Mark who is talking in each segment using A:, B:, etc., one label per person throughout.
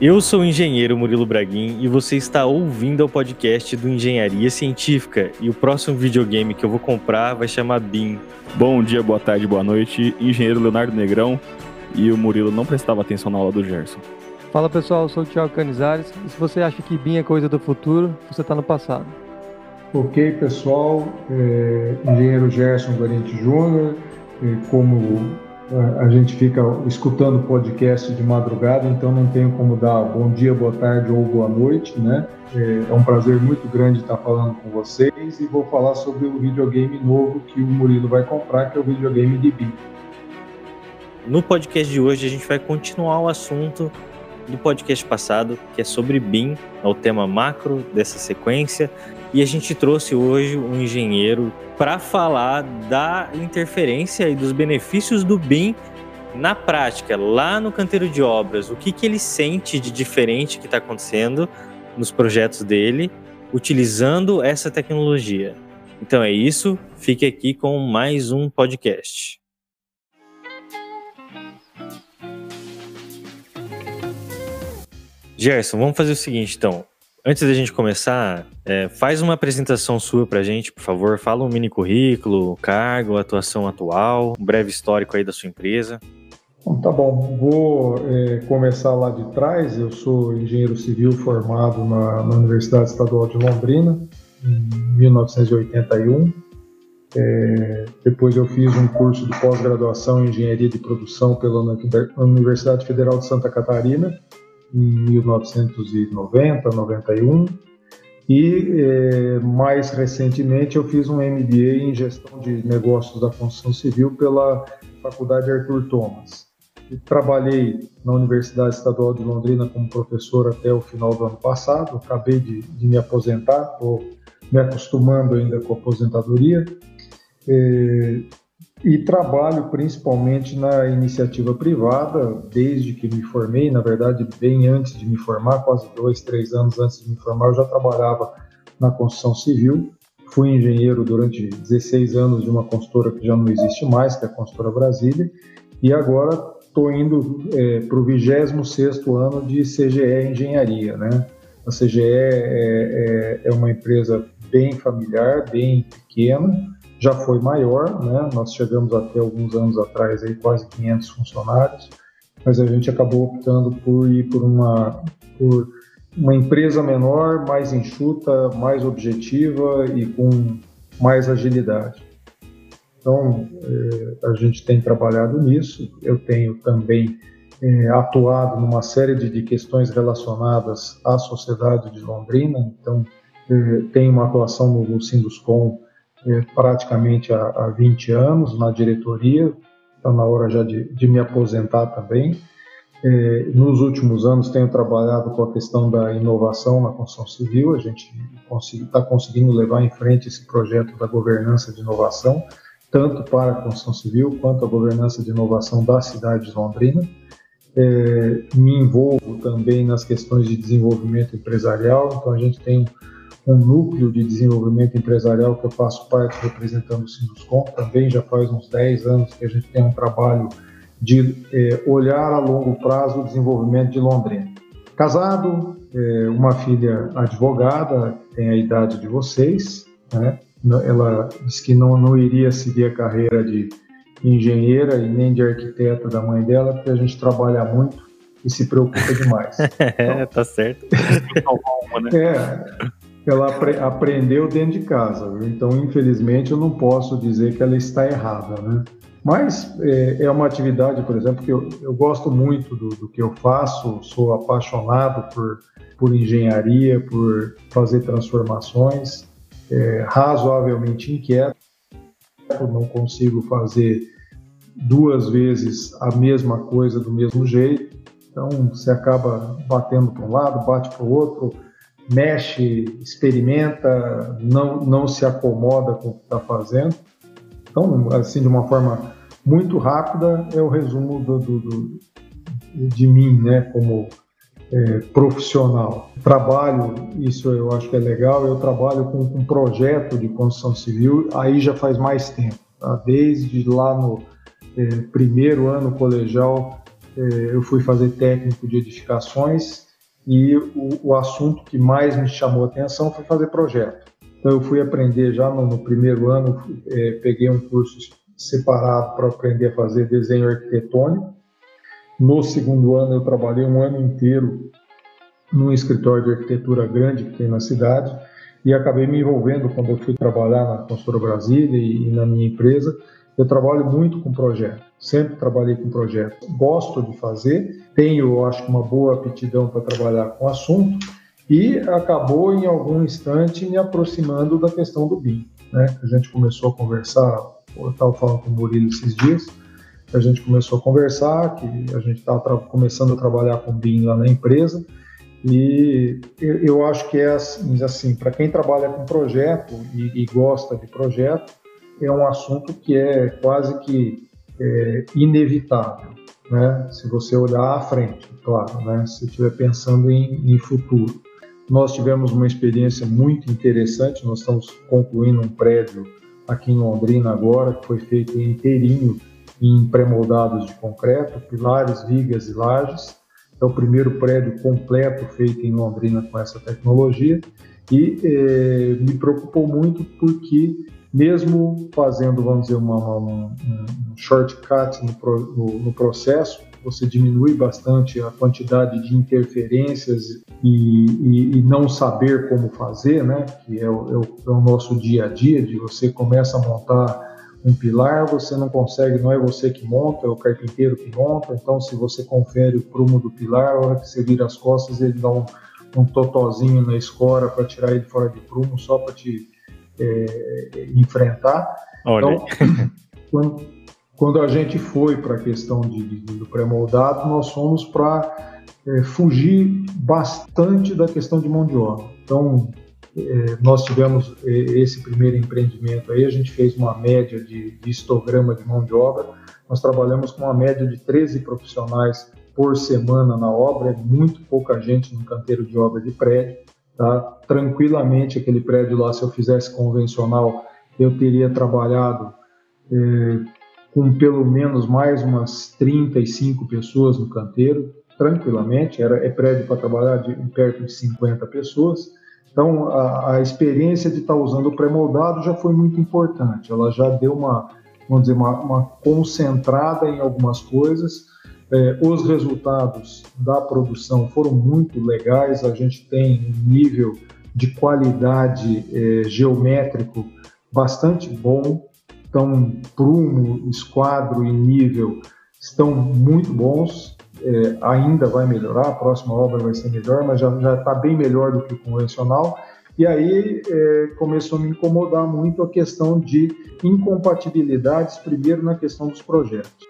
A: Eu sou o engenheiro Murilo Braguin e você está ouvindo o podcast do Engenharia Científica. E o próximo videogame que eu vou comprar vai chamar BIM.
B: Bom dia, boa tarde, boa noite. Engenheiro Leonardo Negrão. E o Murilo não prestava atenção na aula do Gerson.
C: Fala pessoal, eu sou o Thiago Canizares. E se você acha que BIM é coisa do futuro, você está no passado.
D: Ok, pessoal. É, engenheiro Gerson Guarente Júnior. É, como a gente fica escutando podcast de madrugada, então não tenho como dar bom dia, boa tarde ou boa noite, né? É um prazer muito grande estar falando com vocês e vou falar sobre o videogame novo que o Murilo vai comprar, que é o videogame de BIM.
A: No podcast de hoje a gente vai continuar o assunto do podcast passado, que é sobre BIM, é o tema macro dessa sequência, e a gente trouxe hoje um engenheiro para falar da interferência e dos benefícios do BIM na prática, lá no canteiro de obras. O que, que ele sente de diferente que está acontecendo nos projetos dele, utilizando essa tecnologia. Então é isso, fique aqui com mais um podcast. Gerson, vamos fazer o seguinte então. Antes da gente começar, é, faz uma apresentação sua para a gente, por favor. Fala um mini currículo, cargo, atuação atual, um breve histórico aí da sua empresa.
D: Bom, tá bom, vou é, começar lá de trás. Eu sou engenheiro civil formado na, na Universidade Estadual de Londrina, em 1981. É, depois eu fiz um curso de pós-graduação em engenharia de produção pela Universidade Federal de Santa Catarina em 1990, 91. E é, mais recentemente eu fiz um MBA em gestão de negócios da construção civil pela Faculdade Arthur Thomas. E trabalhei na Universidade Estadual de Londrina como professor até o final do ano passado. Acabei de, de me aposentar, estou me acostumando ainda com a aposentadoria. É, e trabalho principalmente na iniciativa privada, desde que me formei, na verdade, bem antes de me formar, quase dois, três anos antes de me formar, eu já trabalhava na construção civil. Fui engenheiro durante 16 anos de uma consultora que já não existe mais, que é a Consultora Brasília, e agora estou indo é, para o 26 ano de CGE Engenharia. Né? A CGE é, é, é uma empresa bem familiar, bem pequena, já foi maior, né? Nós chegamos até alguns anos atrás aí quase 500 funcionários, mas a gente acabou optando por ir por uma por uma empresa menor, mais enxuta, mais objetiva e com mais agilidade. Então, é, a gente tem trabalhado nisso. Eu tenho também é, atuado numa série de, de, questões relacionadas à sociedade de Londrina. Então, é, tenho uma atuação no, no Sinduscom praticamente há, há 20 anos na diretoria, está na hora já de, de me aposentar também. É, nos últimos anos tenho trabalhado com a questão da inovação na construção civil, a gente está conseguindo levar em frente esse projeto da governança de inovação, tanto para a construção civil quanto a governança de inovação da cidade de Londrina. É, me envolvo também nas questões de desenvolvimento empresarial, então a gente tem um núcleo de desenvolvimento empresarial que eu faço parte representando o Sinduscom, também já faz uns 10 anos que a gente tem um trabalho de é, olhar a longo prazo o desenvolvimento de Londrina. Casado, é, uma filha advogada, tem a idade de vocês, né? ela disse que não, não iria seguir a carreira de engenheira e nem de arquiteta da mãe dela, porque a gente trabalha muito e se preocupa demais.
A: Então, tá certo.
D: é, ela apre aprendeu dentro de casa. Viu? Então, infelizmente, eu não posso dizer que ela está errada, né? Mas é, é uma atividade, por exemplo, que eu, eu gosto muito do, do, que eu faço, sou apaixonado por, por engenharia, por fazer transformações, é, razoavelmente inquieto, não consigo fazer duas vezes a mesma coisa do mesmo jeito, então você acaba batendo para um lado, bate para o outro, mexe, experimenta, não, não se acomoda com o que está fazendo. Então, assim, de uma forma muito rápida, é o resumo do, do, do de mim, né, como é, profissional. Trabalho, isso eu acho que é legal, eu trabalho com um projeto de construção civil, aí já faz mais tempo, tá? desde lá no é, primeiro ano colegial, é, eu fui fazer técnico de edificações, e o, o assunto que mais me chamou a atenção foi fazer projeto. Então eu fui aprender já no, no primeiro ano, é, peguei um curso separado para aprender a fazer desenho arquitetônico. No segundo ano eu trabalhei um ano inteiro num escritório de arquitetura grande que tem na cidade e acabei me envolvendo quando eu fui trabalhar na Consultora Brasília e, e na minha empresa. Eu trabalho muito com projeto, sempre trabalhei com projeto. Gosto de fazer, tenho, acho uma boa aptidão para trabalhar com assunto e acabou em algum instante me aproximando da questão do BIM. Né? A gente começou a conversar, eu estava falando com o Murilo esses dias, a gente começou a conversar, que a gente estava começando a trabalhar com BIM lá na empresa, e eu acho que é assim, assim para quem trabalha com projeto e, e, gosta de projeto, é um assunto que é quase que é, inevitável, né? Se você olhar à frente, claro, né? Se estiver pensando em, em futuro. Nós tivemos uma experiência muito interessante. Nós estamos concluindo um prédio aqui em Londrina agora, que foi feito inteirinho em pré-moldados de concreto, pilares, vigas e lajes. É o primeiro prédio completo feito em Londrina com essa tecnologia e eh, me preocupou muito porque mesmo fazendo, vamos dizer, uma, uma, um, shortcut no, no, no processo, você diminui bastante a quantidade de interferências e, e, e não saber como fazer, né? Que é o, é, o, é o, nosso dia a dia, de você começa a montar um pilar, você não consegue, não é você que monta, é o carpinteiro que monta, então se você confere o prumo do pilar, a hora que você vira as costas, ele dá um, um totozinho na escora para tirar ele fora de prumo, só para te é, enfrentar.
A: Olha.
D: Então, quando, quando a gente foi para a questão de, de, do pré-moldado, nós fomos para é, fugir bastante da questão de mão de obra. Então, é, nós tivemos é, esse primeiro empreendimento aí, a gente fez uma média de, de histograma de mão de obra, nós trabalhamos com uma média de 13 profissionais por semana na obra, é muito pouca gente no canteiro de obra de prédio, tá? Tranquilamente aquele prédio lá, se eu fizesse convencional, eu teria trabalhado é, com pelo menos mais umas 35 pessoas no canteiro, tranquilamente, era, é prédio para trabalhar de perto de 50 pessoas. Então, a, a experiência de estar tá usando o pré-moldado já foi muito importante, ela já deu uma, vamos dizer, uma, uma concentrada em algumas coisas. É, os resultados da produção foram muito legais, a gente tem um nível de qualidade é, geométrico bastante bom, então, prumo, esquadro e nível estão muito bons. É, ainda vai melhorar, a próxima obra vai ser melhor, mas já está bem melhor do que o convencional. E aí é, começou a me incomodar muito a questão de incompatibilidades, primeiro na questão dos projetos.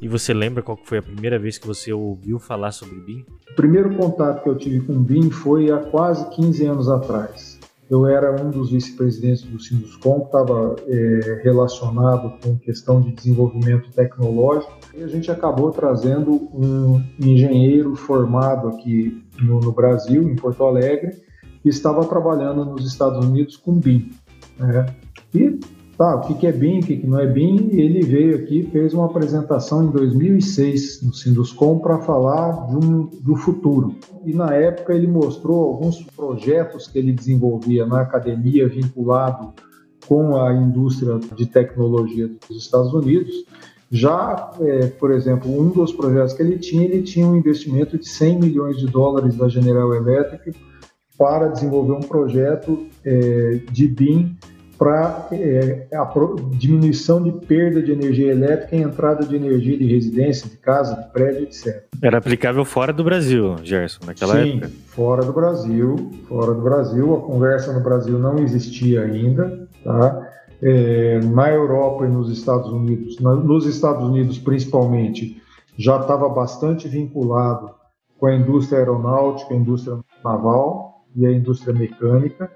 A: E você lembra qual foi a primeira vez que você ouviu falar sobre BIM?
D: O primeiro contato que eu tive com BIM foi há quase 15 anos atrás eu era um dos vice-presidentes do Sinduscom, que estava é, relacionado com questão de desenvolvimento tecnológico, e a gente acabou trazendo um engenheiro formado aqui no, no Brasil, em Porto Alegre, que estava trabalhando nos Estados Unidos com BIM. Né? E tá, o que, é BIM, o que, não é BIM, ele veio aqui, fez uma apresentação em 2006 no Sinduscom para falar de um, do futuro. E na época ele mostrou alguns projetos que ele desenvolvia na academia vinculado com a indústria de tecnologia dos Estados Unidos. Já, é, por exemplo, um dos projetos que ele tinha, ele tinha um investimento de 100 milhões de dólares da General Electric para desenvolver um projeto é, de BIM para é, a diminuição de perda de energia elétrica e entrada de energia de residência, de casa, de prédio, etc.
A: Era aplicável fora do Brasil, Gerson, naquela
D: Sim,
A: época?
D: fora do Brasil, fora do Brasil. A conversa no Brasil não existia ainda, tá? É, na Europa e nos Estados Unidos, na, nos Estados Unidos principalmente, já estava bastante vinculado com a indústria aeronáutica, a indústria naval e a indústria mecânica.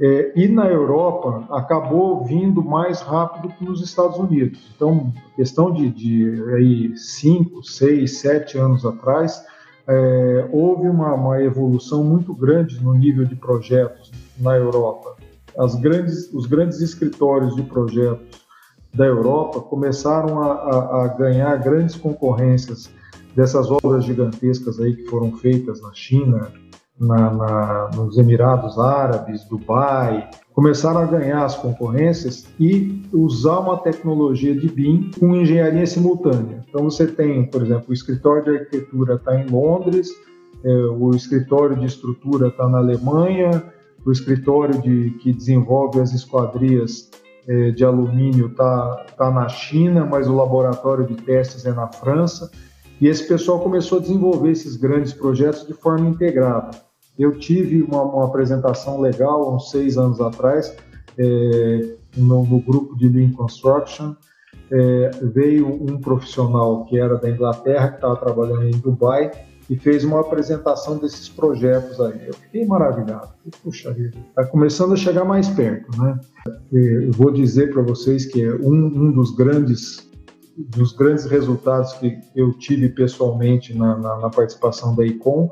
D: É, e na Europa acabou vindo mais rápido que nos Estados Unidos. Então, questão de, de aí, cinco, seis, sete anos atrás, é, houve uma, uma, evolução muito grande no nível de projetos na Europa. Grandes, os grandes escritórios de projetos da Europa começaram a, a, a ganhar grandes concorrências dessas obras gigantescas aí que foram feitas na China, na, na, nos Emirados Árabes, Dubai, começaram a ganhar as concorrências e usar uma tecnologia de BIM com engenharia simultânea. Então você tem, por exemplo, o escritório de arquitetura está em Londres, é, o escritório de estrutura está na Alemanha, o escritório de, que desenvolve as esquadrias é, de alumínio está tá na China, mas o laboratório de testes é na França. E esse pessoal começou a desenvolver esses grandes projetos de forma integrada. Eu tive uma, uma apresentação legal uns seis anos atrás é, no, no, grupo de Lean Construction. É, veio um profissional que era da Inglaterra, que estava trabalhando em Dubai, e fez uma apresentação desses projetos aí. Eu fiquei maravilhado. Puxa vida, está começando a chegar mais perto, né? Eu vou dizer para vocês que é um, um, dos grandes dos grandes resultados que eu tive pessoalmente na, na, na participação da ICOM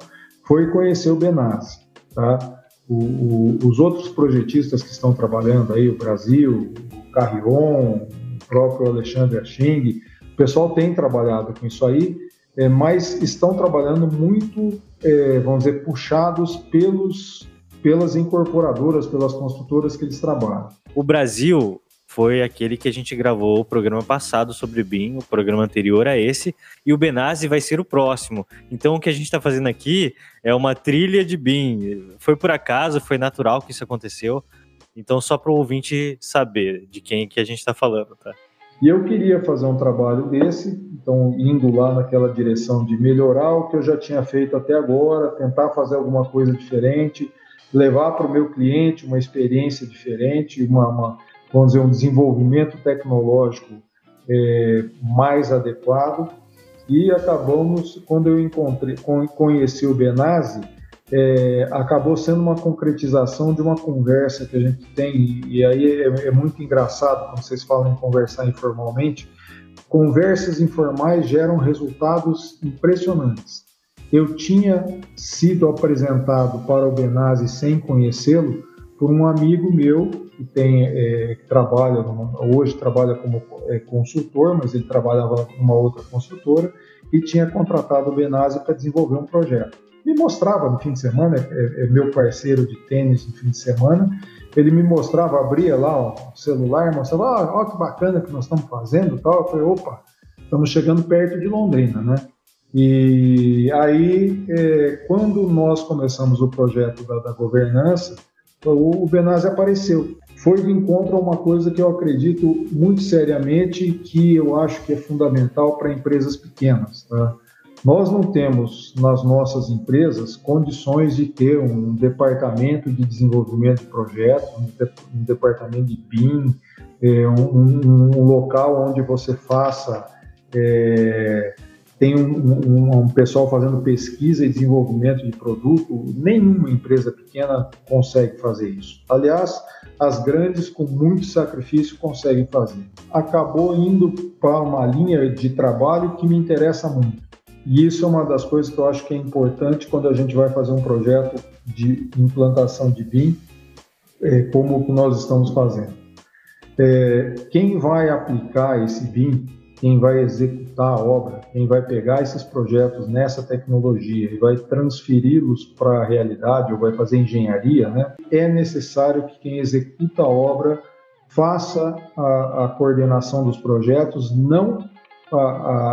D: foi conhecer o Benassi, tá? O, o, os outros projetistas que estão trabalhando aí, o Brasil, o Carrion, o próprio Alexandre Aching, o pessoal tem trabalhado com isso aí, é, mas estão trabalhando muito, é, vamos dizer, puxados pelos, pelas incorporadoras, pelas construtoras que eles trabalham.
A: O Brasil foi aquele que a gente gravou o programa passado sobre BIM, o programa anterior a esse, e o Benazzi vai ser o próximo. Então o que a gente está fazendo aqui é uma trilha de BIM. Foi por acaso, foi natural que isso aconteceu. Então só para o ouvinte saber de quem que a gente está falando, tá?
D: E eu queria fazer um trabalho desse, então indo lá naquela direção de melhorar o que eu já tinha feito até agora, tentar fazer alguma coisa diferente, levar para o meu cliente uma experiência diferente, uma, uma vamos dizer, um desenvolvimento tecnológico é, mais adequado. E acabamos, quando eu encontrei, conheci o Benazzi, é, acabou sendo uma concretização de uma conversa que a gente tem, e aí é, é muito engraçado quando vocês falam em conversar informalmente. Conversas informais geram resultados impressionantes. Eu tinha sido apresentado para o Benazzi sem conhecê-lo por um amigo meu que tem é, que trabalha numa, hoje trabalha como é, consultor, mas ele trabalhava numa outra construtora e tinha contratado o Benazzi para desenvolver um projeto. Me mostrava no fim de semana, é, é, meu parceiro de tênis no fim de semana, ele me mostrava, abria lá o celular, mostrava, ah, ó que bacana que nós estamos fazendo, tal. Eu falei, opa, estamos chegando perto de Londrina, né? E aí, é, quando nós começamos o projeto da, da governança, o Benazzi apareceu. Foi de encontro a uma coisa que eu acredito muito seriamente que eu acho que é fundamental para empresas pequenas. Tá? Nós não temos nas nossas empresas condições de ter um departamento de desenvolvimento de projetos, um, departamento de BIM, é, um, um, local onde você faça é, tem um, um, um, pessoal fazendo pesquisa e desenvolvimento de produto, nenhuma empresa pequena consegue fazer isso. Aliás, as grandes, com muito sacrifício, conseguem fazer. Acabou indo para uma linha de trabalho que me interessa muito. E isso é uma das coisas que eu acho que é importante quando a gente vai fazer um projeto de implantação de BIM, é, como nós estamos fazendo. É, quem vai aplicar esse BIM quem vai executar a obra, quem vai pegar esses projetos nessa tecnologia e vai transferi-los para a realidade ou vai fazer engenharia, né, é necessário que quem executa a obra faça a, a coordenação dos projetos, não a,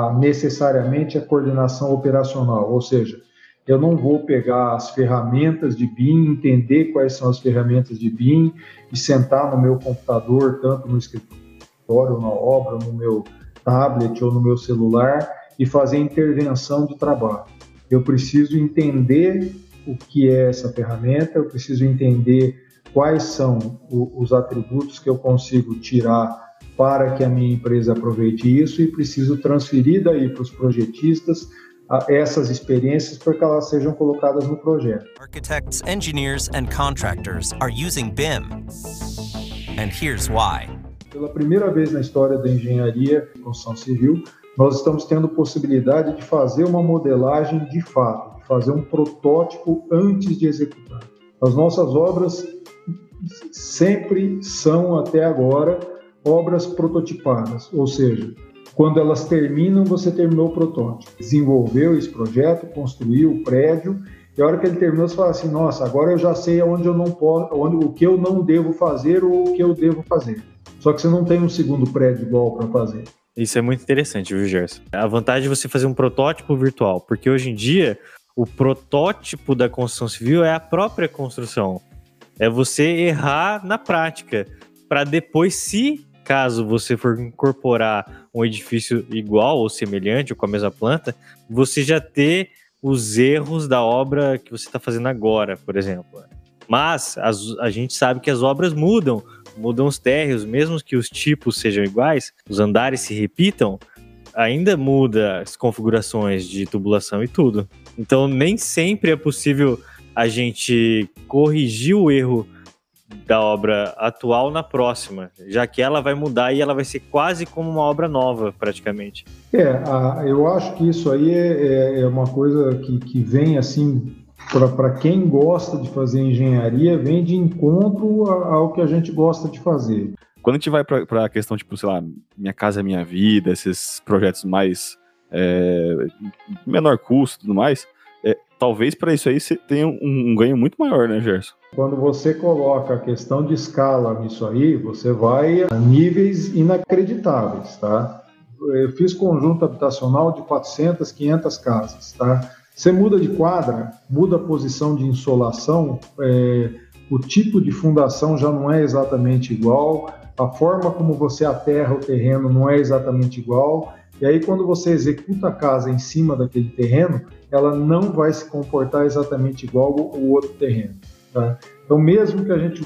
D: a, necessariamente a coordenação operacional, ou seja, eu não vou pegar as ferramentas de BIM, entender quais são as ferramentas de BIM e sentar no meu computador, tanto no escritório, na obra, no meu tablet ou no meu celular e fazer intervenção do trabalho. Eu preciso entender o que é essa ferramenta, eu preciso entender quais são os atributos que eu consigo tirar para que a minha empresa aproveite isso e preciso transferir daí para os projetistas essas experiências para que elas sejam colocadas no projeto. Architects, engineers and contractors are using BIM. And here's why. Pela primeira vez na história da engenharia e construção civil, nós estamos tendo possibilidade de fazer uma modelagem de fato, de fazer um protótipo antes de executar. As nossas obras sempre são, até agora, obras prototipadas, ou seja, Quando elas terminam, você terminou o protótipo. Desenvolveu esse projeto, construiu o prédio, e a hora que ele terminou, você fala assim: nossa, agora eu já sei onde eu não posso, onde, o que eu não devo fazer ou o que eu devo fazer. Só que você não tem um segundo prédio igual para fazer.
A: Isso é muito interessante, viu, Gerson? A vantagem de você fazer um protótipo virtual, porque hoje em dia o protótipo da construção civil é a própria construção. É você errar na prática, para depois, se caso você for incorporar um edifício igual ou semelhante ou com a mesma planta, você já ter os erros da obra que você está fazendo agora, por exemplo. Mas as, a gente sabe que as obras mudam, mudam os térreos, mesmo que os tipos sejam iguais, os andares se repitam, ainda muda as configurações de tubulação e tudo. Então nem sempre é possível a gente corrigir o erro da obra atual na próxima, já que ela vai mudar e ela vai ser quase como uma obra nova, praticamente.
D: É, a, eu acho que isso aí é, é, é uma coisa que, que vem assim para quem gosta de fazer engenharia, vem de encontro ao que a gente gosta de fazer.
B: Quando a gente vai para a questão, tipo, sei lá, Minha Casa Minha Vida, esses projetos mais é, menor custo e tudo mais, é, talvez para isso aí você tenha um, um ganho muito maior, né, Gerson?
D: Quando você coloca a questão de escala nisso aí, você vai a níveis inacreditáveis, tá? Eu fiz conjunto habitacional de 400, 500 casas, tá? Você muda de quadra, muda a posição de insolação, é, o tipo de fundação já não é exatamente igual, a forma como você aterra o terreno não é exatamente igual, e aí quando você executa a casa em cima daquele terreno, ela não vai se comportar exatamente igual o outro terreno. Tá? Então, mesmo que a gente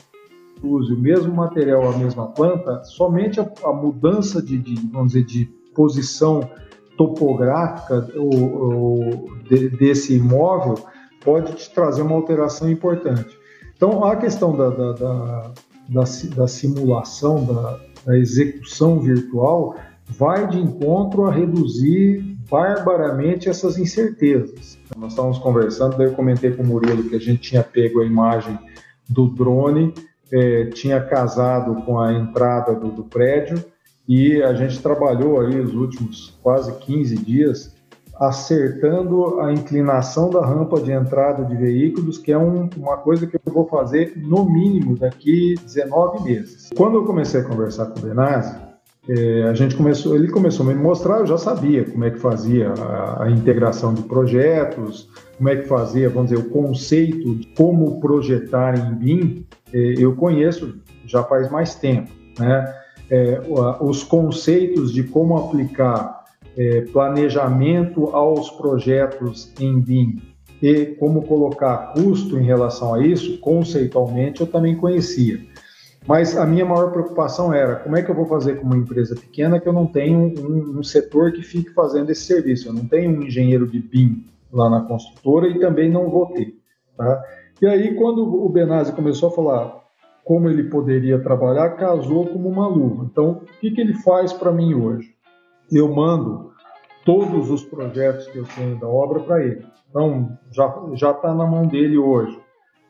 D: use o mesmo material, a mesma planta, somente a, a mudança de, de, vamos dizer, de posição topográfica ou, ou de, desse imóvel pode te trazer uma alteração importante. Então, a questão da, da, da, da, da simulação, da, da execução virtual, vai de encontro a reduzir barbaramente essas incertezas. Nós estávamos conversando, daí eu comentei com o Murilo que a gente tinha pego a imagem do drone, é, tinha casado com a entrada do, do, prédio e a gente trabalhou aí os últimos quase 15 dias acertando a inclinação da rampa de entrada de veículos, que é um, uma coisa que eu vou fazer no mínimo daqui 19 meses. Quando eu comecei a conversar com o Benazzi, é, a gente começou, ele começou a me mostrar, eu já sabia como é que fazia a, a, integração de projetos, como é que fazia, vamos dizer, o conceito de como projetar em BIM, é, eu conheço já faz mais tempo, né? É, os conceitos de como aplicar é, planejamento aos projetos em BIM e como colocar custo em relação a isso, conceitualmente eu também conhecia. Mas a minha maior preocupação era como é que eu vou fazer com uma empresa pequena que eu não tenho um, um setor que fique fazendo esse serviço. Eu não tenho um engenheiro de BIM lá na construtora e também não vou ter. Tá? E aí, quando o Benazzi começou a falar como ele poderia trabalhar, casou como uma luva. Então, o que, que ele faz para mim hoje? Eu mando todos os projetos que eu tenho da obra para ele. Então, já está na mão dele hoje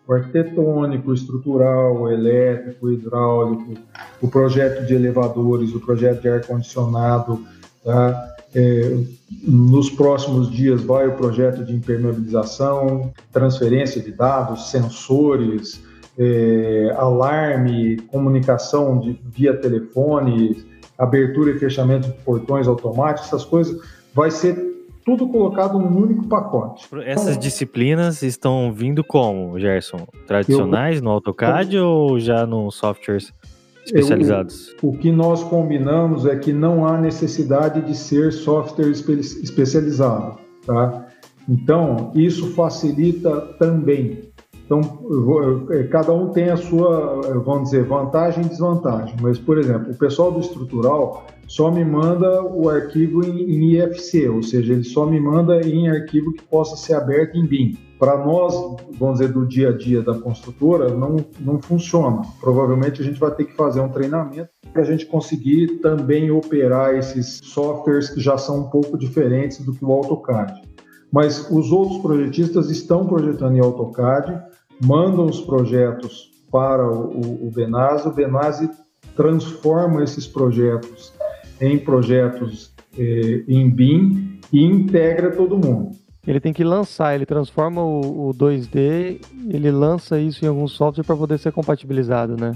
D: o arquitetônico, estrutural, elétrico, hidráulico, o projeto de elevadores, o projeto de ar-condicionado. Tá? É, nos próximos dias vai o projeto de impermeabilização, transferência de dados, sensores, é, alarme, comunicação de, via telefone, abertura e fechamento de portões automáticos, essas coisas, vai ser tudo colocado num único pacote.
A: Essas então, disciplinas estão vindo como, Gerson? Tradicionais eu, no AutoCAD eu, ou já nos softwares especializados?
D: Eu, o que nós combinamos é que não há necessidade de ser software espe especializado, tá? Então, isso facilita também. Então, é, cada um tem a sua, vamos dizer, vantagem e desvantagem. Mas, por exemplo, o pessoal do estrutural só me manda o arquivo em, IFC, ou seja, ele só me manda em arquivo que possa ser aberto em BIM. Para nós, vamos dizer, do dia a dia da construtora, não, não funciona. Provavelmente a gente vai ter que fazer um treinamento para a gente conseguir também operar esses softwares que já são um pouco diferentes do que o AutoCAD. Mas os outros projetistas estão projetando em AutoCAD, mandam os projetos para o, o Benazzi, o Benazzi transforma esses projetos em projetos é, em BIM e integra todo mundo.
C: Ele tem que lançar, ele transforma o, o 2D, ele lança isso em algum software para poder ser compatibilizado, né?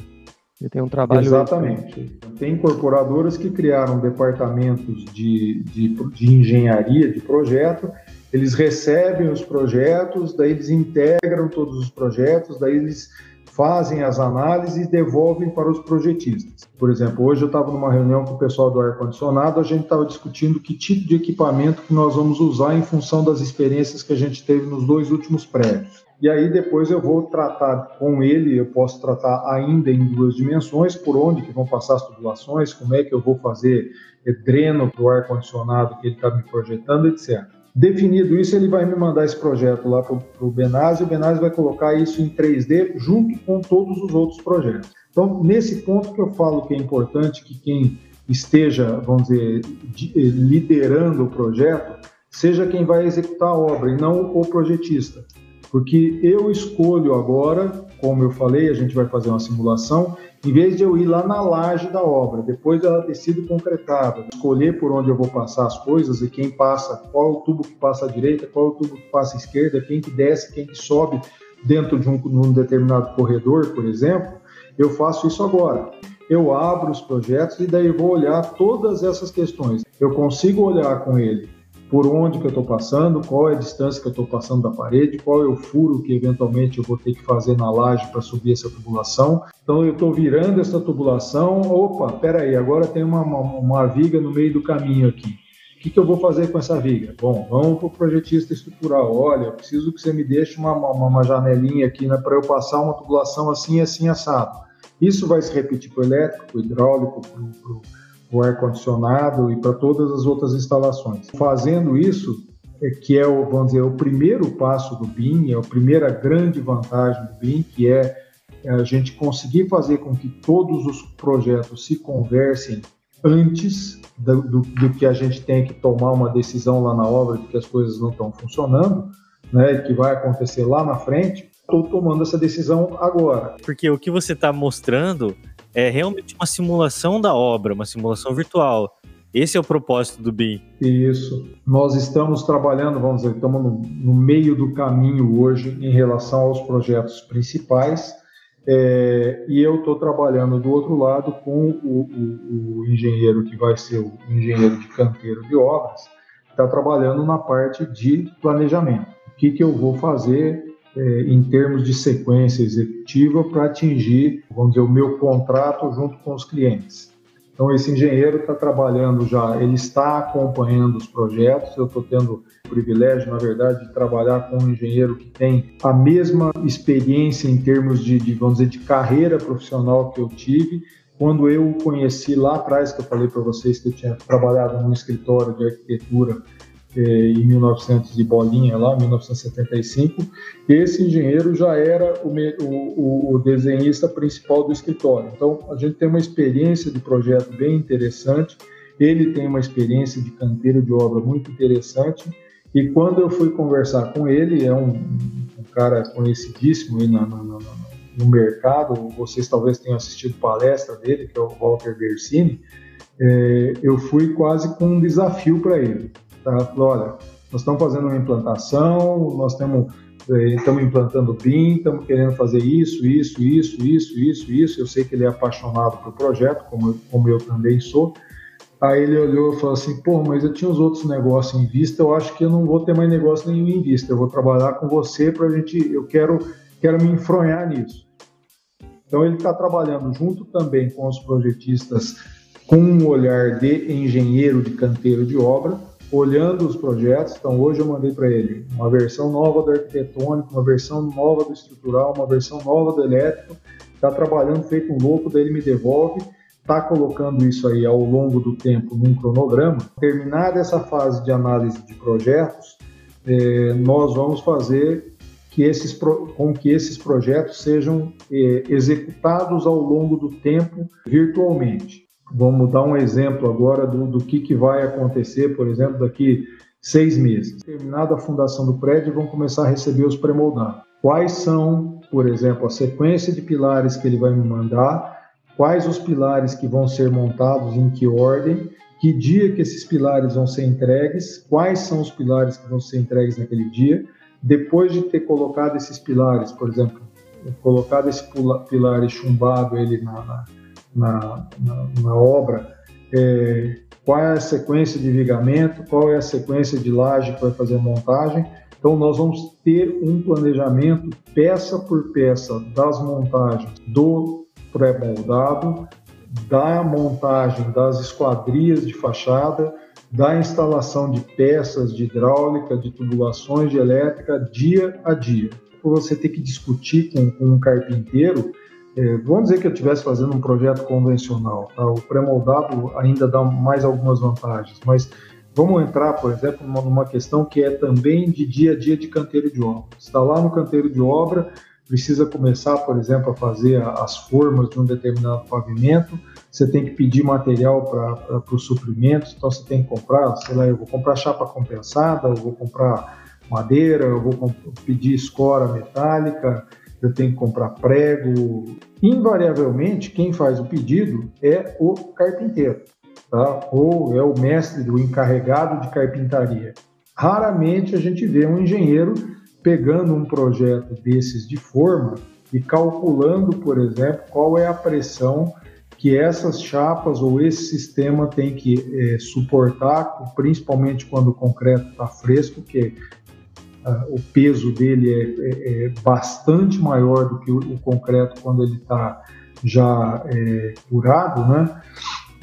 C: Ele tem um trabalho.
D: Exatamente. Tem incorporadoras que criaram departamentos de, de, de engenharia de projeto, eles recebem os projetos, daí eles integram todos os projetos, daí eles fazem as análises e devolvem para os projetistas. Por exemplo, hoje eu estava numa reunião com o pessoal do ar-condicionado, a gente estava discutindo que tipo de equipamento que nós vamos usar em função das experiências que a gente teve nos dois últimos prédios. E aí depois eu vou tratar com ele, eu posso tratar ainda em duas dimensões, por onde que vão passar as tubulações, como é que eu vou fazer dreno para o ar-condicionado que ele está me projetando, etc. Definido isso, ele vai me mandar esse projeto lá para o Benazzi, e o Benazzi vai colocar isso em 3D junto com todos os outros projetos. Então, nesse ponto que eu falo que é importante que quem esteja, vamos dizer, liderando o projeto, seja quem vai executar a obra e não o projetista. Porque eu escolho agora, como eu falei, a gente vai fazer uma simulação, em vez de eu ir lá na laje da obra, depois dela ter sido concretada, escolher por onde eu vou passar as coisas e quem passa, qual o tubo que passa à direita, qual o tubo que passa à esquerda, quem que desce, quem que sobe dentro de um num determinado corredor, por exemplo, eu faço isso agora. Eu abro os projetos e daí vou olhar todas essas questões. Eu consigo olhar com ele por onde que eu estou passando, qual é a distância que eu estou passando da parede, qual é o furo que eventualmente eu vou ter que fazer na laje para subir essa tubulação. Então eu estou virando essa tubulação, opa, peraí, agora tem uma, uma, uma, viga no meio do caminho aqui. O que, que eu vou fazer com essa viga? Bom, vamos para o projetista estrutural. Olha, eu preciso que você me deixe uma, uma, uma janelinha aqui né, para eu passar uma tubulação assim, assim, assado. Isso vai se repetir para o elétrico, para o hidráulico, para o o ar-condicionado e para todas as outras instalações. Fazendo isso, é que é o, vamos dizer, o primeiro passo do BIM, é a primeira grande vantagem do BIM, que é a gente conseguir fazer com que todos os projetos se conversem antes do, do, do, que a gente tem que tomar uma decisão lá na obra de que as coisas não estão funcionando, né, que vai acontecer lá na frente. Estou tomando essa decisão agora.
A: Porque o que você está mostrando é realmente uma simulação da obra, uma simulação virtual. Esse é o propósito do BIM.
D: Isso. Nós estamos trabalhando, vamos dizer, estamos no, no meio do caminho hoje em relação aos projetos principais. É, e eu estou trabalhando do outro lado com o, o, o, engenheiro que vai ser o engenheiro de canteiro de obras, está trabalhando na parte de planejamento. O que, que eu vou fazer é, em termos de sequência executiva para atingir, vamos dizer, o meu contrato junto com os clientes. Então, esse engenheiro está trabalhando já, ele está acompanhando os projetos. Eu estou tendo o privilégio, na verdade, de trabalhar com um engenheiro que tem a mesma experiência em termos de, de vamos dizer, de carreira profissional que eu tive. Quando eu o conheci lá atrás, que eu falei para vocês que eu tinha trabalhado num escritório de arquitetura em 1900 de bolinha lá, 1975, esse engenheiro já era o, o, o, desenhista principal do escritório. Então, a gente tem uma experiência de projeto bem interessante, ele tem uma experiência de canteiro de obra muito interessante, e quando eu fui conversar com ele, é um, um cara conhecidíssimo aí na, na, na, no mercado, vocês talvez tenham assistido palestra dele, que é o Walter Bersini, é, eu fui quase com um desafio para ele. Tá? Falou, olha, nós estamos fazendo uma implantação, nós estamos, eh, estamos implantando BIM, estamos querendo fazer isso, isso, isso, isso, isso, isso. Eu sei que ele é apaixonado pelo projeto, como eu, como eu também sou. Aí ele olhou e falou assim: pô, mas eu tinha os outros negócios em vista, eu acho que eu não vou ter mais negócio nenhum em vista. Eu vou trabalhar com você para a gente. Eu quero, quero me enfronhar nisso. Então ele está trabalhando junto também com os projetistas com um olhar de engenheiro de canteiro de obra olhando os projetos. Então, hoje eu mandei para ele uma versão nova do arquitetônico, uma versão nova do estrutural, uma versão nova do elétrico. Está trabalhando feito um louco, daí ele me devolve. Está colocando isso aí ao longo do tempo num cronograma. Terminada essa fase de análise de projetos, eh, nós vamos fazer que esses, com que esses projetos sejam eh, executados ao longo do tempo virtualmente. Vamos dar um exemplo agora do, do que, que vai acontecer, por exemplo, daqui seis meses. Terminada a fundação do prédio, vão começar a receber os pré-moldados. Quais são, por exemplo, a sequência de pilares que ele vai me mandar, quais os pilares que vão ser montados, em que ordem, que dia que esses pilares vão ser entregues, quais são os pilares que vão ser entregues naquele dia. Depois de ter colocado esses pilares, por exemplo, colocado esse pilar chumbado ele na, na, na, na obra, é, qual é a sequência de vigamento, qual é a sequência de laje que vai fazer a montagem. Então, nós vamos ter um planejamento peça por peça das montagens do pré-moldado, da montagem das esquadrias de fachada, da instalação de peças de hidráulica, de tubulações de elétrica, dia a dia. Você ter que discutir com, com um carpinteiro vamos dizer que eu estivesse fazendo um projeto convencional, tá? o pré-moldado ainda dá mais algumas vantagens, mas vamos entrar, por exemplo, numa, numa, questão que é também de dia a dia de canteiro de obra. Está lá no canteiro de obra, precisa começar, por exemplo, a fazer as formas de um determinado pavimento, você tem que pedir material para os suprimentos, então você tem que comprar, sei lá, eu vou comprar chapa compensada, eu vou comprar madeira, eu vou pedir escora metálica, eu tenho que comprar prego. Invariavelmente, quem faz o pedido é o carpinteiro, tá? ou é o mestre, o encarregado de carpintaria. Raramente a gente vê um engenheiro pegando um projeto desses de forma e calculando, por exemplo, qual é a pressão que essas chapas ou esse sistema tem que é, suportar, principalmente quando o concreto está fresco, que o peso dele é, é, é, bastante maior do que o, o concreto quando ele está já é, curado, né?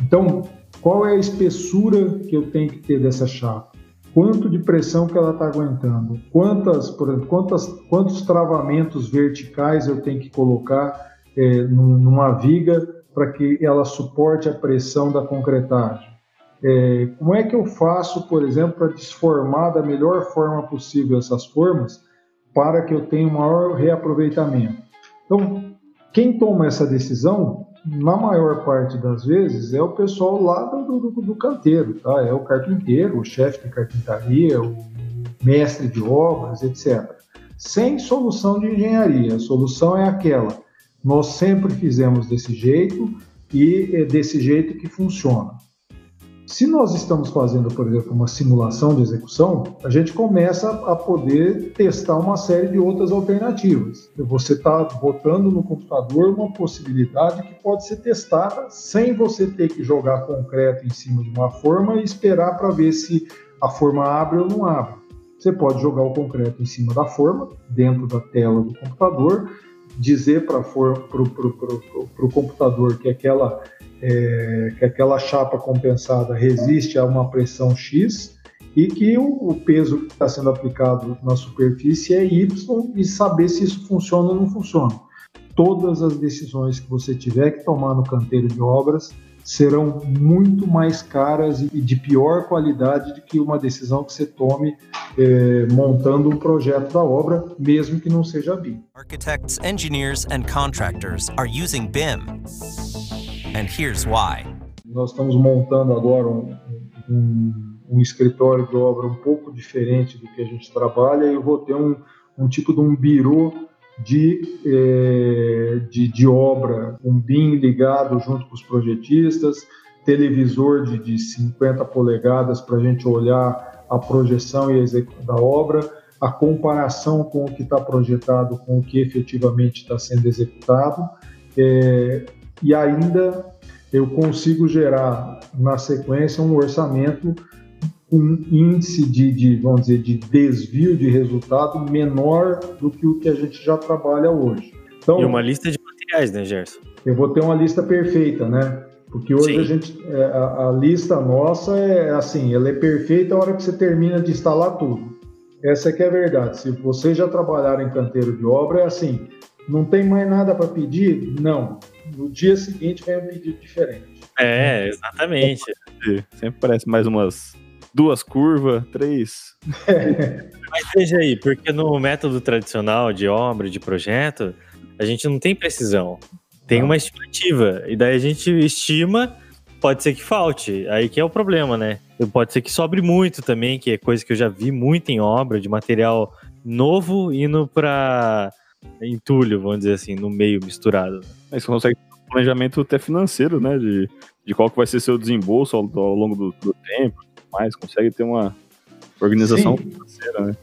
D: Então, qual é a espessura que eu tenho que ter dessa chapa? Quanto de pressão que ela está aguentando? Quantas, por exemplo, quantas, quantos travamentos verticais eu tenho que colocar é, numa viga para que ela suporte a pressão da concretagem? É, como é que eu faço, por exemplo, para desformar da melhor forma possível essas formas para que eu tenha um maior reaproveitamento? Então, quem toma essa decisão, na maior parte das vezes, é o pessoal lá do, do, do canteiro, tá? É o carpinteiro, o chefe de carpintaria, o mestre de obras, etc. Sem solução de engenharia. A solução é aquela. Nós sempre fizemos desse jeito e é desse jeito que funciona. Se nós estamos fazendo, por exemplo, uma simulação de execução, a gente começa a poder testar uma série de outras alternativas. Você está botando no computador uma possibilidade que pode ser testada sem você ter que jogar concreto em cima de uma forma e esperar para ver se a forma abre ou não abre. Você pode jogar o concreto em cima da forma, dentro da tela do computador, dizer para o computador que aquela é, que aquela chapa compensada resiste a uma pressão X e que o, o peso que está sendo aplicado na superfície é Y e saber se isso funciona ou não funciona. Todas as decisões que você tiver que tomar no canteiro de obras serão muito mais caras e de pior qualidade do que uma decisão que você tome é, montando um projeto da obra, mesmo que não seja BIM. Architects, engineers and contractors are using BIM. And here's why. Nós estamos montando agora um, um, um, escritório de obra um pouco diferente do que a gente trabalha e eu vou ter um, um tipo de um birô de, é, de, de, obra, um BIM ligado junto com os projetistas, televisor de, de 50 polegadas para a gente olhar a projeção e a execução da obra, a comparação com o que está projetado com o que efetivamente está sendo executado. É, e ainda eu consigo gerar na sequência um orçamento um índice de, de, vamos dizer, de desvio de resultado menor do que o que a gente já trabalha hoje.
A: Então, e uma lista de materiais, né, Gerson?
D: Eu vou ter uma lista perfeita, né? Porque hoje Sim. a gente, é, a, a, lista nossa é assim, ela é perfeita a hora que você termina de instalar tudo. Essa é que é a verdade. Se você já trabalhar em canteiro de obra, é assim, não tem mais nada para pedir? Não no dia seguinte vem um pedido diferente.
A: É, exatamente.
B: Sempre parece mais umas duas curvas, três.
A: Mas veja aí, porque no método tradicional de obra, de projeto, a gente não tem precisão. Tem uma estimativa. E daí a gente estima, pode ser que falte. Aí que é o problema, né? Pode ser que sobre muito também, que é coisa que eu já vi muito em obra, de material novo indo para entulho, vamos dizer assim, no meio misturado.
B: Mas você consegue planejamento até financeiro, né? De, de qual que vai ser seu desembolso ao, ao longo do, do tempo, mais consegue ter uma organização Sim. financeira, né?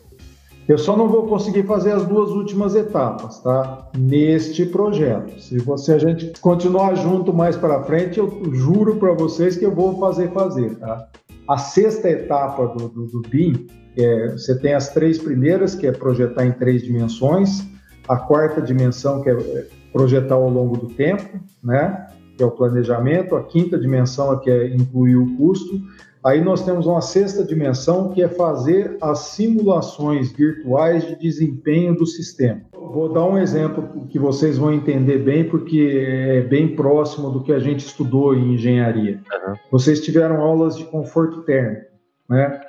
D: Eu só não vou conseguir fazer as duas últimas etapas, tá? Neste projeto. Se você a gente continuar junto mais para frente, eu juro para vocês que eu vou fazer fazer, tá? A sexta etapa do, do, do BIM, é, você tem as três primeiras, que é projetar em três dimensões, a quarta dimensão, que é projetar ao longo do tempo, né? Que é o planejamento, a quinta dimensão é que é incluir o custo, Aí nós temos uma sexta dimensão que é fazer as simulações virtuais de desempenho do sistema. Vou dar um exemplo que vocês vão entender bem, porque é bem próximo do que a gente estudou em engenharia. Uhum. Vocês tiveram aulas de conforto térmico, né?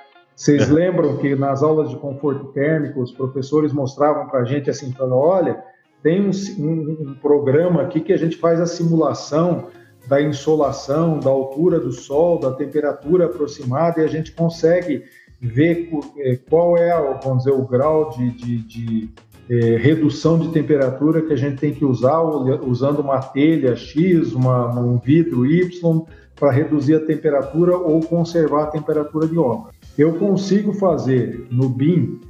D: Vocês lembram que nas aulas de conforto térmico os professores mostravam para a gente assim, falando, olha, tem um, um, um programa aqui que a gente faz a simulação da insolação, da altura do sol, da temperatura aproximada, e a gente consegue ver é, qual é, vamos dizer, o grau de, de, de é, redução de temperatura que a gente tem que usar, usando uma telha X, uma, um vidro Y, para reduzir a temperatura ou conservar a temperatura de obra. Eu consigo fazer no BIM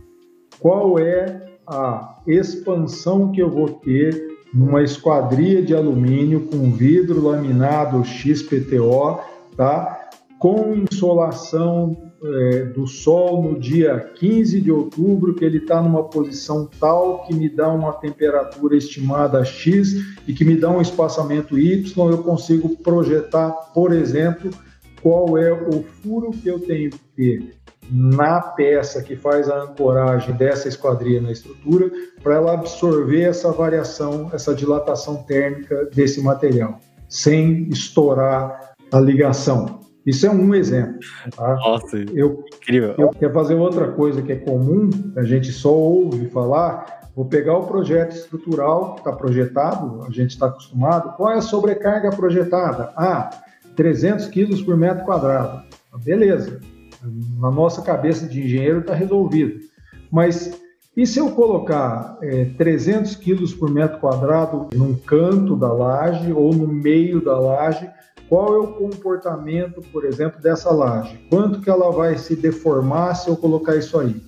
D: qual é a expansão que eu vou ter numa esquadria de alumínio com vidro laminado XPTO, tá? com insolação é, do sol no dia 15 de outubro, que ele está numa posição tal que me dá uma temperatura estimada X e que me dá um espaçamento Y, eu consigo projetar, por exemplo, qual é o furo que eu tenho que ter na peça que faz a ancoragem dessa esquadria na estrutura, para ela absorver essa variação, essa dilatação térmica desse material, sem estourar a ligação. Isso é um exemplo. Tá?
A: Nossa, eu, incrível.
D: Eu quero fazer outra coisa que é comum, a gente só ouve falar. Vou pegar o projeto estrutural que está projetado, a gente está acostumado. Qual é a sobrecarga projetada? Ah, 300 quilos por metro quadrado. Beleza, na nossa cabeça de engenheiro está resolvido. Mas e se eu colocar é, 300 quilos por metro quadrado num canto da laje ou no meio da laje, qual é o comportamento, por exemplo, dessa laje? Quanto que ela vai se deformar se eu colocar isso aí?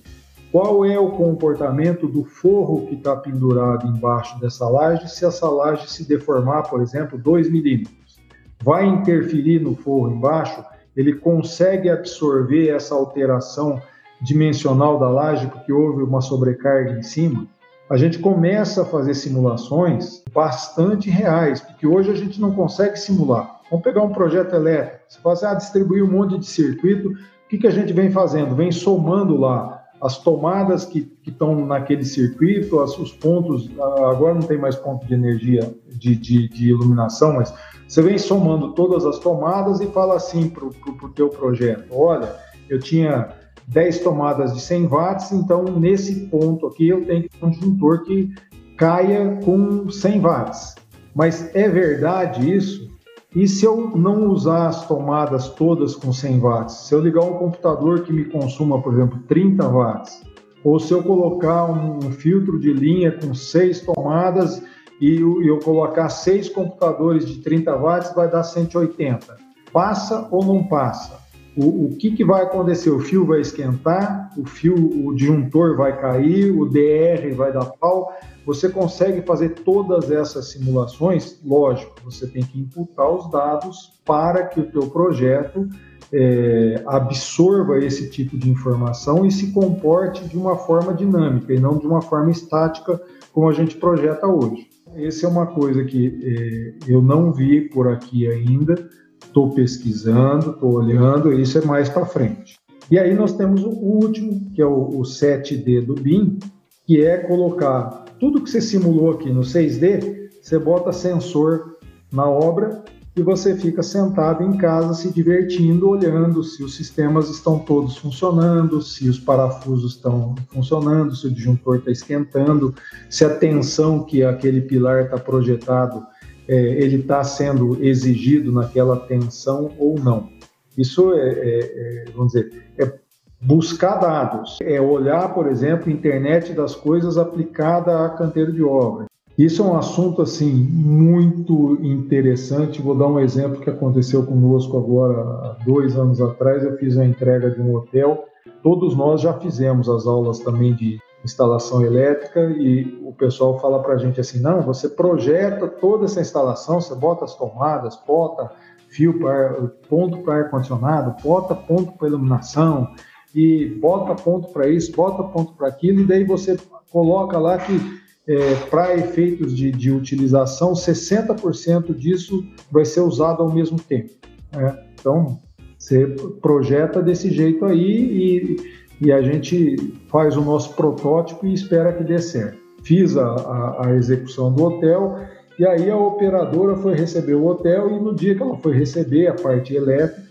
D: Qual é o comportamento do forro que está pendurado embaixo dessa laje se essa laje se deformar, por exemplo, 2 milímetros? Vai interferir no forro embaixo? Ele consegue absorver essa alteração dimensional da laje porque houve uma sobrecarga em cima, a gente começa a fazer simulações bastante reais, porque hoje a gente não consegue simular. Vamos pegar um projeto elétrico, você fala assim, ah, distribuir um monte de circuito, o que, que a gente vem fazendo? Vem somando lá as tomadas que estão naquele circuito, as, os pontos, agora não tem mais ponto de energia de, de, de iluminação, mas você vem somando todas as tomadas e fala assim para o teu projeto, olha, eu tinha 10 tomadas de 100 watts, então nesse ponto aqui eu tenho um disjuntor que caia com 100 watts. Mas é verdade isso? E se eu não usar as tomadas todas com 100 watts? Se eu ligar um computador que me consuma, por exemplo, 30 watts, ou se eu colocar um filtro de linha com 6 tomadas e eu colocar seis computadores de 30 watts, vai dar 180. Passa ou não passa? O, o que, que vai acontecer? O fio vai esquentar, o fio, o disjuntor vai cair, o DR vai dar pau. Você consegue fazer todas essas simulações? Lógico, você tem que imputar os dados para que o teu projeto é, absorva esse tipo de informação e se comporte de uma forma dinâmica e não de uma forma estática como a gente projeta hoje. Essa é uma coisa que é, eu não vi por aqui ainda. Estou pesquisando, estou olhando, isso é mais para frente. E aí nós temos o último, que é o, o 7D do BIM, que é colocar tudo que você simulou aqui no 6D, você bota sensor na obra e você fica sentado em casa se divertindo, olhando se os sistemas estão todos funcionando, se os parafusos estão funcionando, se o disjuntor está esquentando, se a tensão que aquele pilar está projetado, é, ele está sendo exigido naquela tensão ou não. Isso é, é, é, vamos dizer, é buscar dados, é olhar, por exemplo, internet das coisas aplicada a canteiro de obra. Isso é um assunto assim muito interessante. Vou dar um exemplo que aconteceu conosco agora dois anos atrás. Eu fiz a entrega de um hotel. Todos nós já fizemos as aulas também de instalação elétrica e o pessoal fala para a gente assim: não, você projeta toda essa instalação, você bota as tomadas, bota fio para ponto para ar condicionado, bota ponto para iluminação e bota ponto para isso, bota ponto para aquilo e daí você coloca lá que é, para efeitos de, de, utilização, 60% disso vai ser usado ao mesmo tempo. Né? Então, você projeta desse jeito aí e, e, a gente faz o nosso protótipo e espera que dê certo. Fiz a, a, a execução do hotel e aí a operadora foi receber o hotel e no dia que ela foi receber a parte elétrica,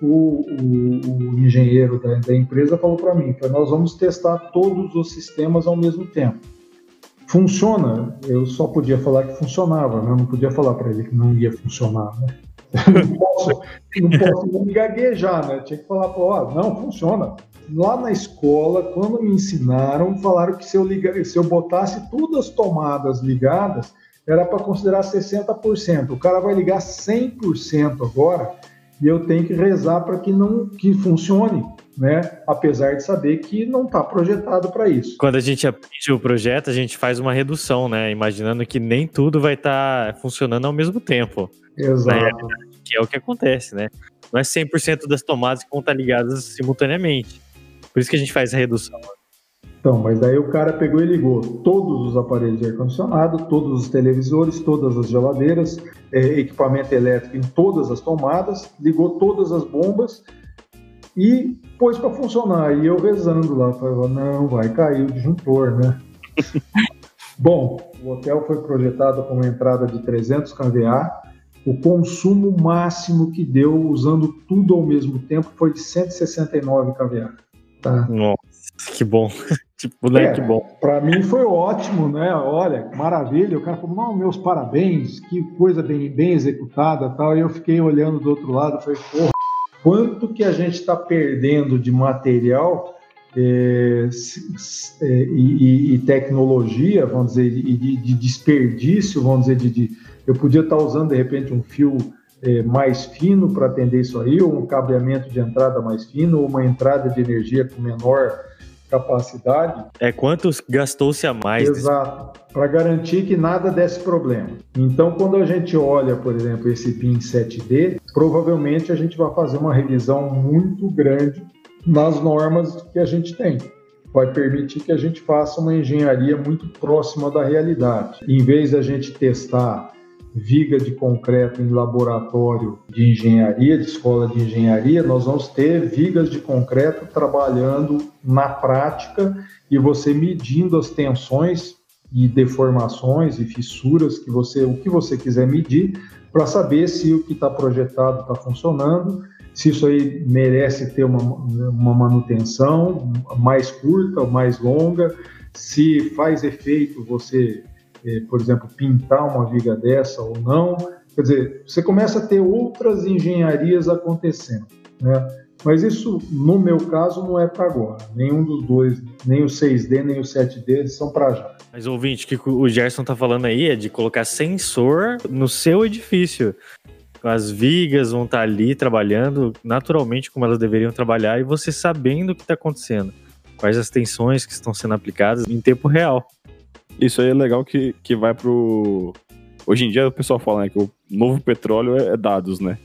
D: o, o, o engenheiro da, da empresa falou para mim nós vamos testar todos os sistemas ao mesmo tempo. Funciona, eu só podia falar que funcionava, né? eu não podia falar para ele que não ia funcionar. Né? não posso, não posso me gaguejar, né? Tinha que falar, ó, não, funciona. Lá na escola, quando me ensinaram, falaram que se eu, ligar, se eu botasse todas as tomadas ligadas, era para considerar 60%. O cara vai ligar 100% agora e eu tenho que rezar para que não que funcione né? Apesar de saber que não está projetado para isso.
A: Quando a gente aprende o projeto, a gente faz uma redução, né? Imaginando que nem tudo vai estar tá funcionando ao mesmo tempo.
D: Exato.
A: que é o que acontece, né? Não é 100% das tomadas que vão estar ligadas simultaneamente. Por isso que a gente faz a redução.
D: Então, mas daí o cara pegou e ligou todos os aparelhos de ar-condicionado, todos os televisores, todas as geladeiras, é, equipamento elétrico em todas as tomadas, ligou todas as bombas e pôs para funcionar. E eu rezando lá, falei, não, vai cair o disjuntor, né? Bom, o hotel foi projetado com uma entrada de 300 kVA. O consumo máximo que deu, usando tudo ao mesmo tempo, foi de 169 kVA.
A: Tá? Nossa, que bom. tipo, né, é, que bom.
D: Para mim foi ótimo, né? Olha, maravilha. O cara falou, não, meus parabéns, que coisa bem, bem executada tal. E eu fiquei olhando do outro lado, falei, porra, quanto que a gente está perdendo de material é, é, e, e, tecnologia, vamos dizer, e de, de desperdício, vamos dizer, de, de, eu podia estar tá usando de repente um fio é, mais fino para atender isso aí, ou um cabeamento de entrada mais fino, ou uma entrada de energia com menor capacidade.
A: É quantos gastou-se a mais?
D: Exato, para garantir que nada desse problema. Então, quando a gente olha, por exemplo, esse PIN 7D, provavelmente a gente vai fazer uma revisão muito grande nas normas que a gente tem. Vai permitir que a gente faça uma engenharia muito próxima da realidade. Em vez da gente testar viga de concreto em laboratório de engenharia, de escola de engenharia, nós vamos ter vigas de concreto trabalhando na prática e você medindo as tensões e deformações e fissuras que você, o que você quiser medir, para saber se o que está projetado está funcionando, se isso aí merece ter uma, uma manutenção mais curta mais longa, se faz efeito você por exemplo, pintar uma viga dessa ou não. Quer dizer, você começa a ter outras engenharias acontecendo. Né? Mas isso, no meu caso, não é para agora. Nenhum dos dois, nem o 6D, nem o 7D, são para já.
A: Mas ouvinte, o que o Gerson está falando aí é de colocar sensor no seu edifício. As vigas vão estar tá ali trabalhando naturalmente como elas deveriam trabalhar e você sabendo o que está acontecendo. Quais as tensões que estão sendo aplicadas em tempo real.
B: Isso aí é legal que, que vai pro. Hoje em dia o pessoal fala né, que o novo petróleo é, é dados, né?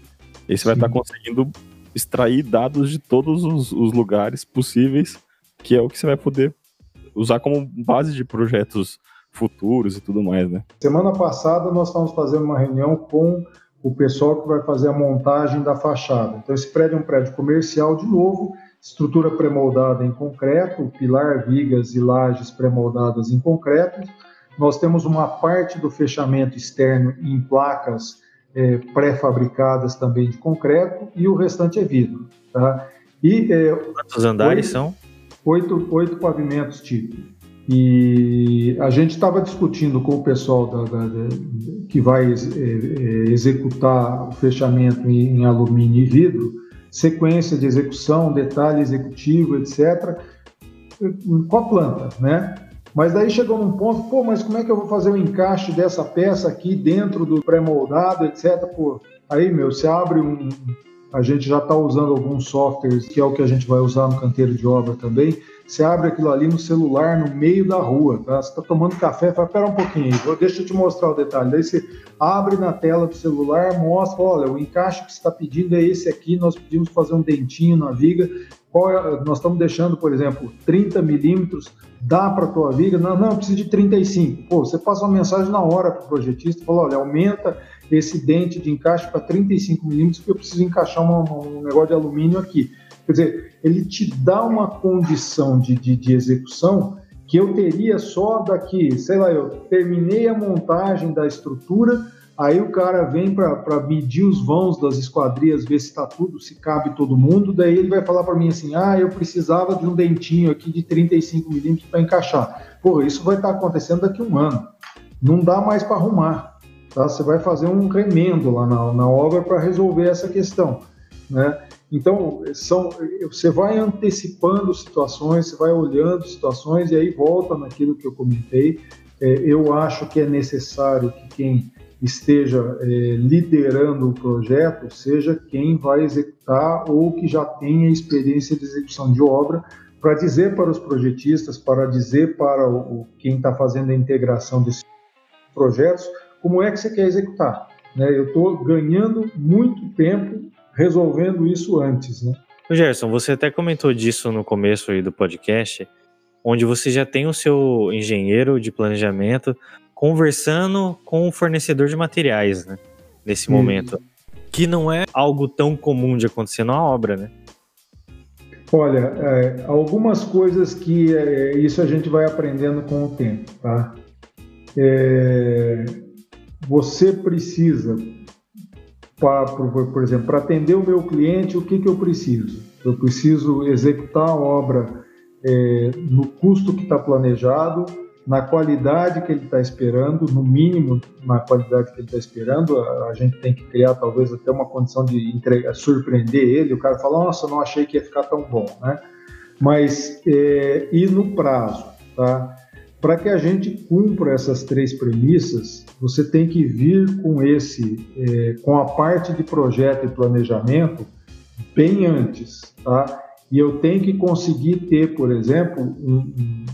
B: E você vai estar tá conseguindo extrair dados de todos os, os, lugares possíveis, que é o que você vai poder usar como base de projetos futuros e tudo mais, né?
D: Semana passada nós estávamos fazendo uma reunião com o pessoal que vai fazer a montagem da fachada. Então esse prédio é um prédio comercial de novo estrutura pré-moldada em concreto, pilar, vigas e lajes pré-moldadas em concreto. Nós temos uma parte do fechamento externo em placas é, pré-fabricadas também de concreto e o restante é vidro. Tá?
A: E, é, Quantos andares oito, são?
D: Oito, oito pavimentos tipo. E a gente estava discutindo com o pessoal da, da, da, que vai é, executar o fechamento em, em alumínio e vidro sequência de execução, detalhe executivo, etc., com a planta, né? Mas daí chegou num ponto, pô, mas como é que eu vou fazer o encaixe dessa peça aqui dentro do pré-moldado, etc. Pô, aí, meu, você abre um. A gente já está usando alguns softwares, que é o que a gente vai usar no canteiro de obra também. Você abre aquilo ali no celular, no meio da rua, tá? Você está tomando café, fala, pera um pouquinho, deixa eu te mostrar o detalhe. Daí você abre na tela do celular, mostra, olha, o encaixe que você está pedindo é esse aqui, nós pedimos fazer um dentinho na viga, é, nós estamos deixando, por exemplo, 30 milímetros, dá para a tua viga? Não, não, precisa de 35. Pô, você passa uma mensagem na hora para o projetista, fala, olha, aumenta esse dente de encaixe para 35 milímetros, porque eu preciso encaixar uma, um negócio de alumínio aqui. Quer dizer, ele te dá uma condição de, de, de execução que eu teria só daqui, sei lá, eu terminei a montagem da estrutura, Aí o cara vem para medir os vãos das esquadrias, ver se está tudo, se cabe todo mundo. Daí ele vai falar para mim assim: ah, eu precisava de um dentinho aqui de 35 milímetros para encaixar. Pô, isso vai estar tá acontecendo daqui a um ano. Não dá mais para arrumar. Tá? Você vai fazer um remendo lá na, na obra para resolver essa questão. Né? Então, são, você vai antecipando situações, você vai olhando situações e aí volta naquilo que eu comentei. É, eu acho que é necessário que quem esteja é, liderando o projeto seja quem vai executar ou que já tenha experiência de execução de obra para dizer para os projetistas, para dizer para o, quem está fazendo a integração desses projetos como é que você quer executar. Né? Eu estou ganhando muito tempo resolvendo isso antes. Né?
A: Gerson, você até comentou disso no começo aí do podcast, onde você já tem o seu engenheiro de planejamento conversando com o fornecedor de materiais, né? Nesse hum. momento. Que não é algo tão comum de acontecer na obra, né?
D: Olha, é, algumas coisas que é, isso a gente vai aprendendo com o tempo, tá? É, você precisa, pra, por, por, exemplo, para atender o meu cliente, o que, que eu preciso? Eu preciso executar a obra é, no custo que está planejado, na qualidade que ele está esperando, no mínimo na qualidade que ele está esperando. A, a, gente tem que criar talvez até uma condição de surpreender ele. O cara fala, nossa, não achei que ia ficar tão bom, né? Mas é, e no prazo, tá? Para que a gente cumpra essas três premissas, você tem que vir com esse, é, com a parte de projeto e planejamento bem antes, tá? E eu tenho que conseguir ter, por exemplo, um, um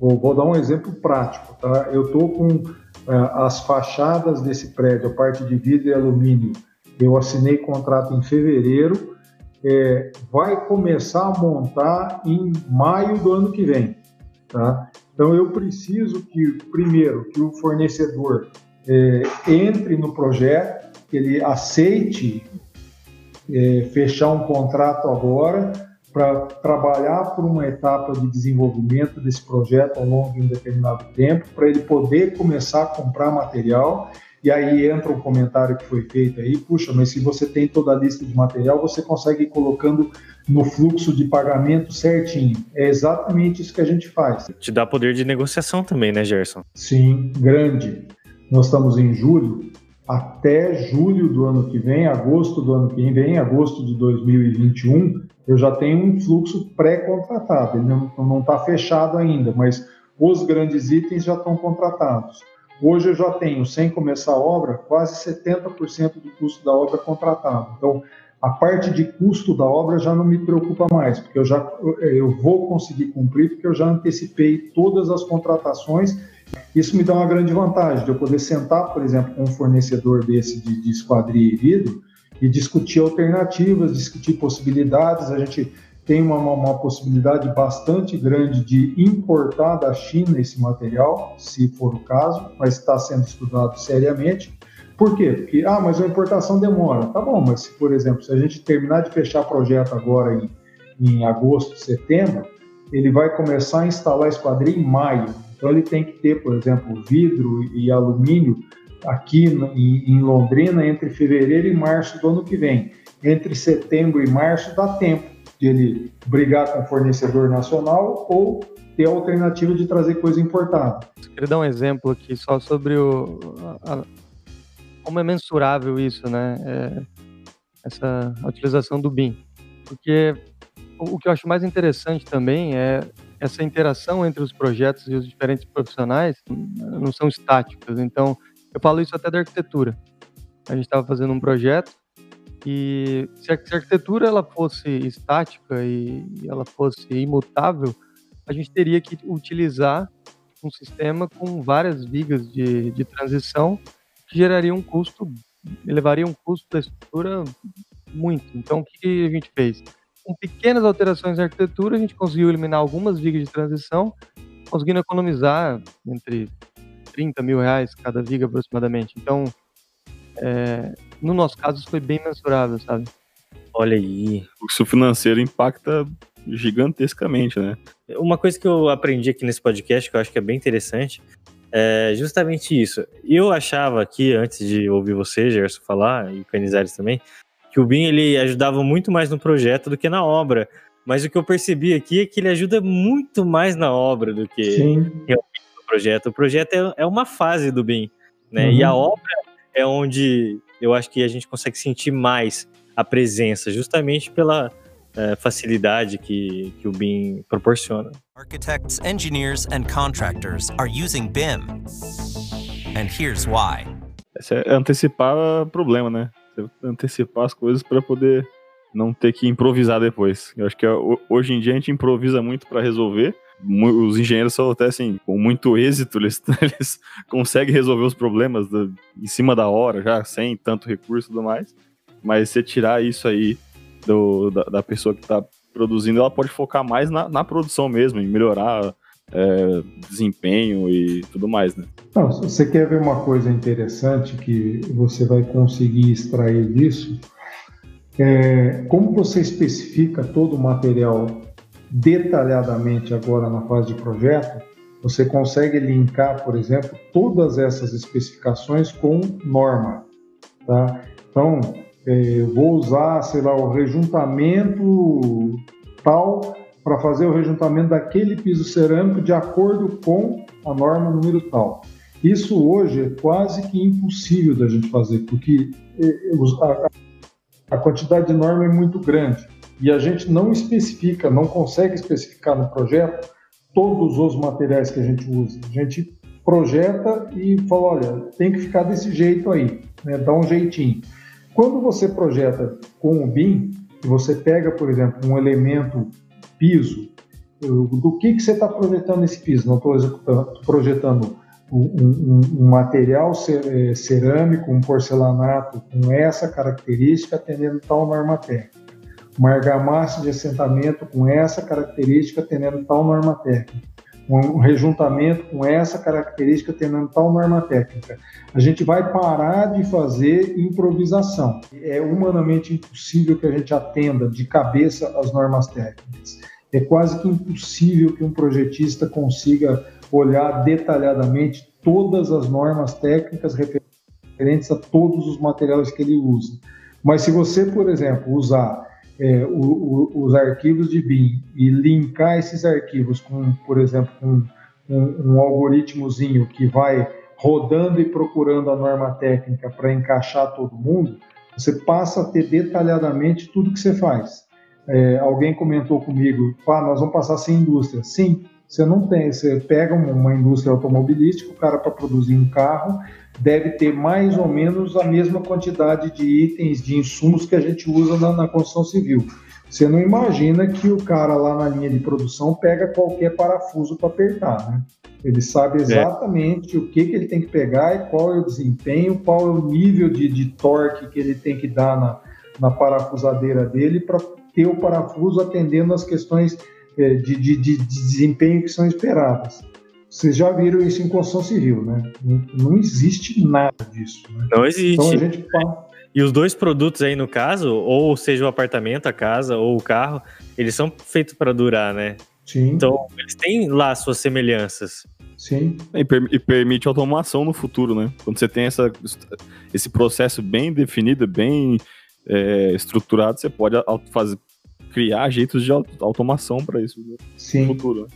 D: Vou, dar um exemplo prático, tá? Eu estou com uh, as fachadas desse prédio, a parte de vidro e alumínio. Eu assinei contrato em fevereiro, é, vai começar a montar em maio do ano que vem, tá? Então eu preciso que, primeiro, que o fornecedor é, entre no projeto, que ele aceite é, fechar um contrato agora, para trabalhar por uma etapa de desenvolvimento desse projeto ao longo de um determinado tempo, para ele poder começar a comprar material. E aí entra um comentário que foi feito aí, puxa, mas se você tem toda a lista de material, você consegue ir colocando no fluxo de pagamento certinho. É exatamente isso que a gente faz.
A: Te dá poder de negociação também, né, Gerson?
D: Sim, grande. Nós estamos em julho, até julho do ano que vem, agosto do ano que vem, agosto de 2021, eu já tenho um fluxo pré-contratado, ele não está fechado ainda, mas os grandes itens já estão contratados. Hoje eu já tenho, sem começar a obra, quase 70% do custo da obra contratado. Então, a parte de custo da obra já não me preocupa mais, porque eu já eu vou conseguir cumprir, porque eu já antecipei todas as contratações. Isso me dá uma grande vantagem de eu poder sentar, por exemplo, com um fornecedor desse de, de esquadria e vidro e discutir alternativas, discutir possibilidades. A gente tem uma, uma, possibilidade bastante grande de importar da China esse material, se for o caso, mas está sendo estudado seriamente. Por quê? Porque, ah, mas a importação demora. Tá bom, mas se, por exemplo, se a gente terminar de fechar projeto agora em, em agosto, setembro, ele vai começar a instalar a esquadrilha em maio. Então ele tem que ter, por exemplo, vidro e alumínio aqui em Londrina entre fevereiro e março do ano que vem. Entre setembro e março dá tempo de ele brigar com o fornecedor nacional ou ter a alternativa de trazer coisa importada.
C: Queria dar um exemplo aqui só sobre o, a, como é mensurável isso, né? É, essa utilização do BIM. Porque o, que eu acho mais interessante também é essa interação entre os projetos e os diferentes profissionais não são estáticas. Então, eu falo isso até da arquitetura. A gente estava fazendo um projeto e se a, arquitetura ela fosse estática e ela fosse imutável, a gente teria que utilizar um sistema com várias vigas de, de transição que geraria um custo, elevaria um custo da estrutura muito. Então, o que a gente fez? Com pequenas alterações na arquitetura, a gente conseguiu eliminar algumas vigas de transição, conseguindo economizar entre 30 mil reais cada viga aproximadamente. Então, é, no nosso caso, foi bem mensurável, sabe?
A: Olha aí.
B: O seu financeiro impacta gigantescamente, né?
A: Uma coisa que eu aprendi aqui nesse podcast, que eu acho que é bem interessante, é justamente isso. Eu achava aqui, antes de ouvir você, Gerson, falar, e o Canizares também, que o BIM ele ajudava muito mais no projeto do que na obra. Mas o que eu percebi aqui é que ele ajuda muito mais na obra do que realmente no projeto. O projeto é, é uma fase do BIM, né? Uhum. E a obra é onde eu acho que a gente consegue sentir mais a presença, justamente pela é, facilidade que, que o BIM proporciona. Architects, engineers and contractors are using BIM.
B: And here's why. Esse é antecipar problema, né? antecipar as coisas para poder não ter que improvisar depois. Eu acho que hoje em dia a gente improvisa muito para resolver. Os engenheiros são até assim, com muito êxito, eles, eles conseguem resolver os problemas do, em cima da hora, já sem tanto recurso e tudo mais. Mas você tirar isso aí do, da, da pessoa que está produzindo, ela pode focar mais na, na produção mesmo, em melhorar é, desempenho e tudo mais, né?
D: Não, você quer ver uma coisa interessante que você vai conseguir extrair disso? É, como você especifica todo o material detalhadamente agora na fase de projeto, você consegue linkar, por exemplo, todas essas especificações com norma. Tá? Então, é, vou usar, sei lá, o rejuntamento tal para fazer o rejuntamento daquele piso cerâmico de acordo com a norma número tal. Isso hoje é quase que impossível da gente fazer, porque é, a, a quantidade de norma é muito grande e a gente não especifica, não consegue especificar no projeto todos os materiais que a gente usa. A gente projeta e fala, olha, tem que ficar desse jeito aí, né? dá um jeitinho. Quando você projeta com o BIM, você pega, por exemplo, um elemento piso, do que, que você está projetando esse piso? Não estou projetando um, um, um, material é, cerâmico, um porcelanato com essa característica atendendo tal norma técnica. Uma argamassa de assentamento com essa característica atendendo tal norma técnica. Um rejuntamento com essa característica atendendo tal norma técnica. A gente vai parar de fazer improvisação. É humanamente impossível que a gente atenda de cabeça as normas técnicas é quase que impossível que um projetista consiga olhar detalhadamente todas as normas técnicas referentes a todos os materiais que ele usa. Mas se você, por exemplo, usar é, o, o, os arquivos de BIM e linkar esses arquivos com, por exemplo, com um, um algoritmozinho que vai rodando e procurando a norma técnica para encaixar todo mundo, você passa a ter detalhadamente tudo que você faz. É, alguém comentou comigo, ah, nós vamos passar sem indústria. Sim, você não tem. Você pega uma indústria automobilística, o cara para produzir um carro deve ter mais ou menos a mesma quantidade de itens, de insumos que a gente usa na, na construção civil. Você não imagina que o cara lá na linha de produção pega qualquer parafuso para apertar, né? Ele sabe é. exatamente é. o que, que ele tem que pegar e qual é o desempenho, qual é o nível de, de torque que ele tem que dar na, na parafusadeira dele para ter o parafuso atendendo às questões de, de, de, desempenho que são esperadas. Vocês já viram isso em construção civil, né? Não, não existe nada disso. Né?
A: Não existe. Então a gente e os dois produtos aí no caso, ou seja o apartamento, a casa ou o carro, eles são feitos para durar, né?
D: Sim.
A: Então eles têm lá suas semelhanças.
D: Sim.
B: E, per e, permite automação no futuro, né? Quando você tem essa, esse processo bem definido, bem é, estruturado, você pode fazer, criar jeitos de automação para isso
D: Sim. no futuro. Né?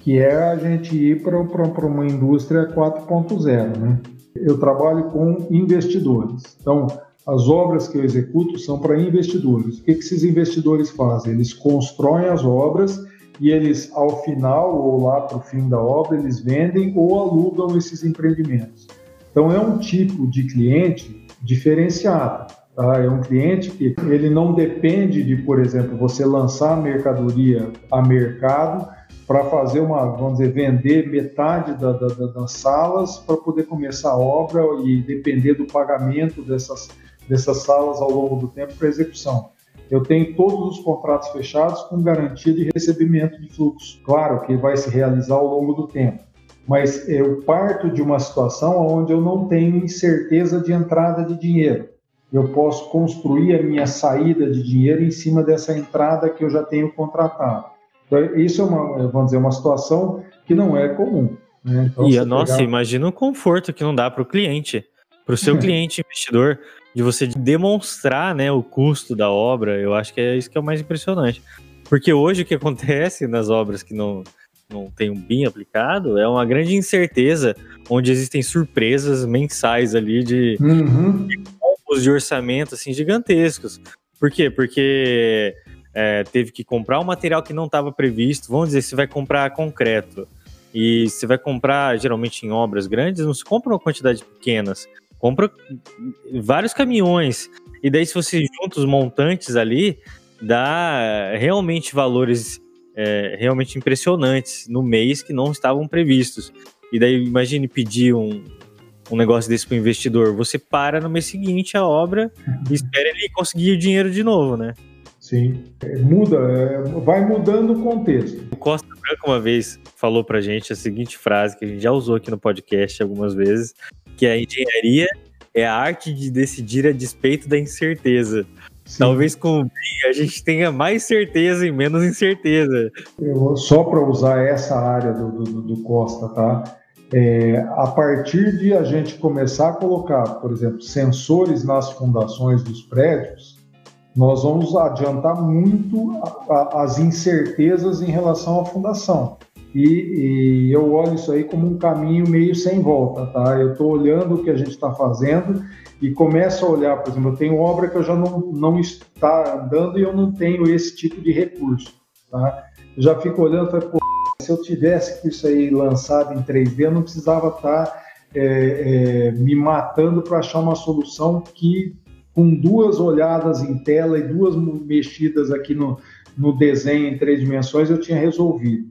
D: Que é a gente ir para uma indústria 4.0, né? Eu trabalho com investidores. Então, as obras que eu executo são para investidores. O que, que esses investidores fazem? Eles constroem as obras e eles, ao final ou lá para o fim da obra, eles vendem ou alugam esses empreendimentos. Então, é um tipo de cliente diferenciado. É um cliente que ele não depende de, por exemplo, você lançar mercadoria a mercado para fazer uma, vamos dizer, vender metade da, da, das salas para poder começar a obra e depender do pagamento dessas, dessas salas ao longo do tempo para execução. Eu tenho todos os contratos fechados com garantia de recebimento de fluxo. Claro que vai se realizar ao longo do tempo, mas eu parto de uma situação onde eu não tenho incerteza de entrada de dinheiro. Eu posso construir a minha saída de dinheiro em cima dessa entrada que eu já tenho contratado. Então, isso é uma, vamos dizer, uma situação que não é comum. Né? Então,
A: e, nossa, pegar... imagina o conforto que não dá para o cliente, para o seu cliente investidor, de você demonstrar né, o custo da obra. Eu acho que é isso que é o mais impressionante. Porque hoje o que acontece nas obras que não, não tem um BIM aplicado é uma grande incerteza, onde existem surpresas mensais ali de,
D: uhum.
A: De de orçamento assim gigantescos. Por quê? Porque é, teve que comprar um material que não estava previsto. Vamos dizer, você vai comprar concreto e você vai comprar, geralmente em obras grandes, não se compra uma quantidade pequenas, compra vários caminhões. E daí, se você junta os montantes ali, dá realmente valores é, realmente impressionantes no mês que não estavam previstos. E daí, imagine pedir um, um negócio desse para o investidor. Você para no mês seguinte a obra e espera ele conseguir o dinheiro de novo, né?
D: Sim, é, muda, é, vai mudando o contexto.
A: O Costa Branca uma vez falou pra gente a seguinte frase que a gente já usou aqui no podcast algumas vezes, que a engenharia é a arte de decidir a despeito da incerteza. Sim. Talvez com o BIM a gente tenha mais certeza e menos incerteza.
D: Eu, só para usar essa área do, do, do Costa, tá? É, a partir de a gente começar a colocar, por exemplo, sensores nas fundações dos prédios, nós vamos adiantar muito a, a, as incertezas em relação à fundação. E, e, eu olho isso aí como um caminho meio sem volta, tá? Eu estou olhando o que a gente está fazendo e começo a olhar, por exemplo, eu tenho obra que eu já não, não está andando e eu não tenho esse tipo de recurso, tá? Eu já fico olhando e falo, se eu tivesse isso aí lançado em 3D, eu não precisava estar tá, é, é, me matando para achar uma solução que com duas olhadas em tela e duas mexidas aqui no, no desenho em três dimensões, eu tinha resolvido.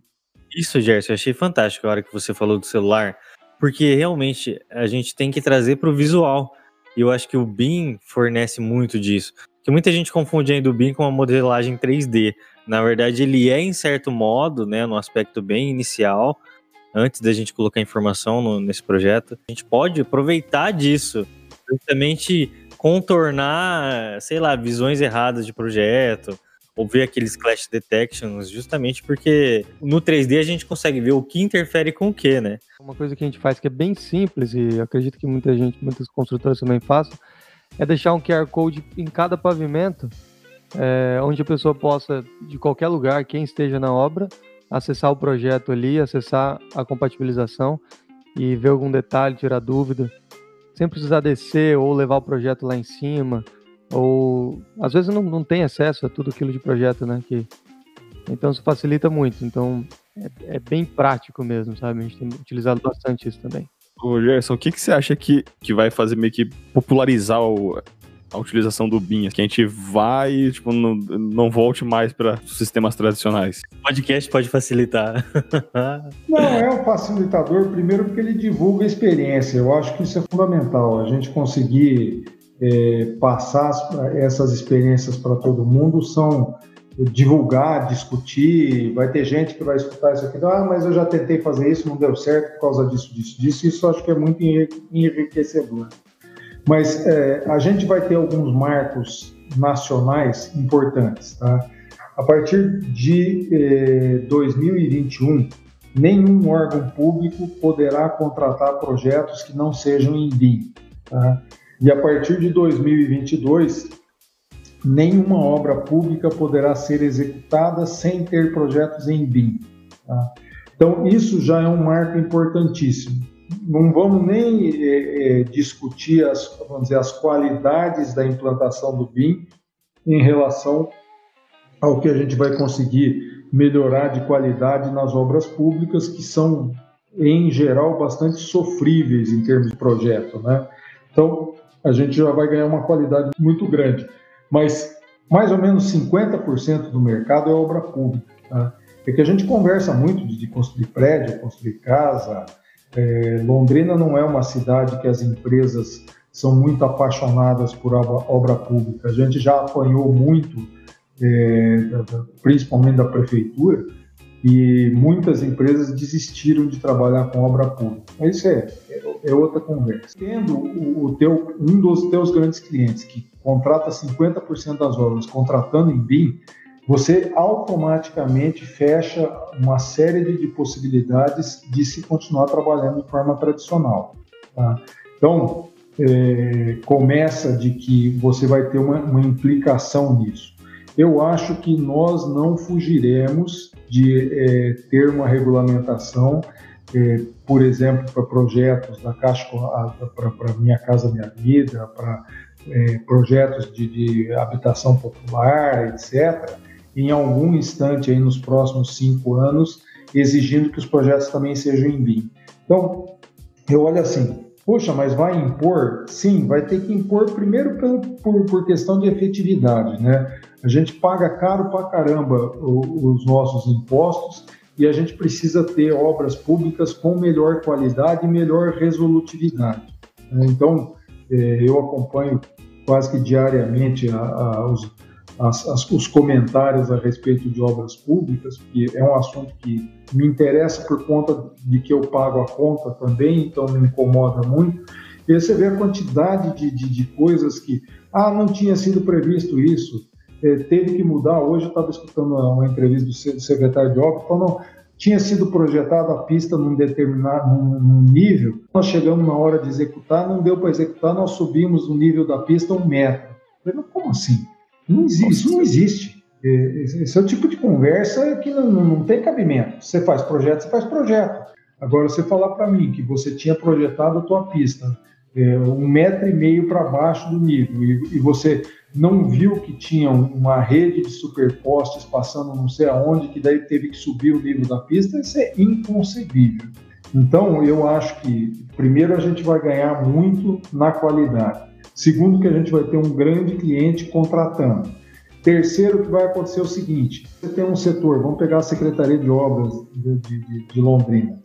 A: Isso, Gerson, eu achei fantástico a hora que você falou do celular, porque realmente a gente tem que trazer para o visual. E eu acho que o BIM fornece muito disso. Que muita gente confunde ainda o BIM com uma modelagem 3D. Na verdade, ele é, em certo modo, né, no aspecto bem inicial, antes da gente colocar informação no, nesse projeto, a gente pode aproveitar disso, justamente contornar, sei lá, visões erradas de projeto, ou ver aqueles clash detections, justamente porque no 3D a gente consegue ver o que interfere com o que, né?
C: Uma coisa que a gente faz que é bem simples e acredito que muita gente, muitas construtoras também façam, é deixar um QR Code em cada pavimento, é, onde a pessoa possa, de qualquer lugar, quem esteja na obra, acessar o projeto ali, acessar a compatibilização e ver algum detalhe, tirar dúvida sem precisar descer ou levar o projeto lá em cima, ou às vezes não, não tem acesso a tudo aquilo de projeto, né? Que, então isso facilita muito. Então é, é bem prático mesmo, sabe? A gente tem utilizado bastante isso também.
B: Ô Gerson, o que, que você acha que, que vai fazer meio que popularizar o, a utilização do BIM, que a gente vai, tipo, não, não volte mais para sistemas tradicionais.
A: O podcast pode facilitar.
D: não, é um facilitador, primeiro porque ele divulga a experiência. Eu acho que isso é fundamental, a gente conseguir é, passar essas experiências para todo mundo são divulgar, discutir, vai ter gente que vai escutar isso aqui, ah, mas eu já tentei fazer isso, não deu certo por causa disso, disso, disso, isso eu acho que é muito enriquecedor. Mas é, a gente vai ter alguns marcos nacionais importantes. Tá? A partir de eh, 2021, nenhum órgão público poderá contratar projetos que não sejam em BIM. Tá? E a partir de 2022, nenhuma obra pública poderá ser executada sem ter projetos em BIM. Tá? Então, isso já é um marco importantíssimo não vamos nem é, é, discutir as, vamos dizer, as qualidades da implantação do BIM em relação ao que a gente vai conseguir melhorar de qualidade nas obras públicas, que são, em geral, bastante sofríveis em termos de projeto. Né? Então, a gente já vai ganhar uma qualidade muito grande. Mas mais ou menos 50% do mercado é obra pública. Tá? É que a gente conversa muito de, construir prédio, construir casa. É, Londrina não é uma cidade que as empresas são muito apaixonadas por obra, pública. A gente já apanhou muito, é, principalmente da prefeitura, e muitas empresas desistiram de trabalhar com obra pública. Mas isso é, é, outra conversa. Tendo o, teu, um dos teus grandes clientes que contrata 50% das obras contratando em BIM, você automaticamente fecha uma série de, de possibilidades de se continuar trabalhando de forma tradicional. Tá? Então, é, começa de que você vai ter uma, uma implicação nisso. Eu acho que nós não fugiremos de é, ter uma regulamentação, é, por exemplo, para projetos da Caixa, para Minha Casa Minha Vida, para é, projetos de, de, habitação popular, etc., em algum instante aí nos próximos cinco anos, exigindo que os projetos também sejam em BIM. Então, eu olho assim, Poxa, mas vai impor? Sim, vai ter que impor primeiro por, por, por questão de efetividade, né? A gente paga caro pra caramba os nossos impostos e a gente precisa ter obras públicas com melhor qualidade e melhor resolutividade. Né? Então, é, eu acompanho quase que diariamente a, os, as, as, os comentários a respeito de obras públicas, que é um assunto que me interessa por conta de que eu pago a conta também, então me incomoda muito. E você vê a quantidade de, de, de coisas que, ah, não tinha sido previsto isso, é, teve que mudar. Hoje eu estava escutando uma, entrevista do secretário de obras, falando, tinha sido projetada a pista num determinado num, num nível, nós chegamos na hora de executar, não deu para executar, nós subimos o nível da pista um metro. Eu falei, como assim? Não existe, isso não existe. É, esse é o tipo de conversa que não, não tem cabimento. Você faz projeto, você faz projeto. Agora, você falar para mim que você tinha projetado a tua pista é, um metro e meio para baixo do nível e, e, você não viu que tinha uma rede de superpostes passando não sei aonde, que daí teve que subir o nível da pista, isso é inconcebível. Então, eu acho que, primeiro, a gente vai ganhar muito na qualidade. Segundo, que a gente vai ter um grande cliente contratando. Terceiro, que vai acontecer o seguinte: você tem um setor, vamos pegar a Secretaria de Obras de, de, de Londrina.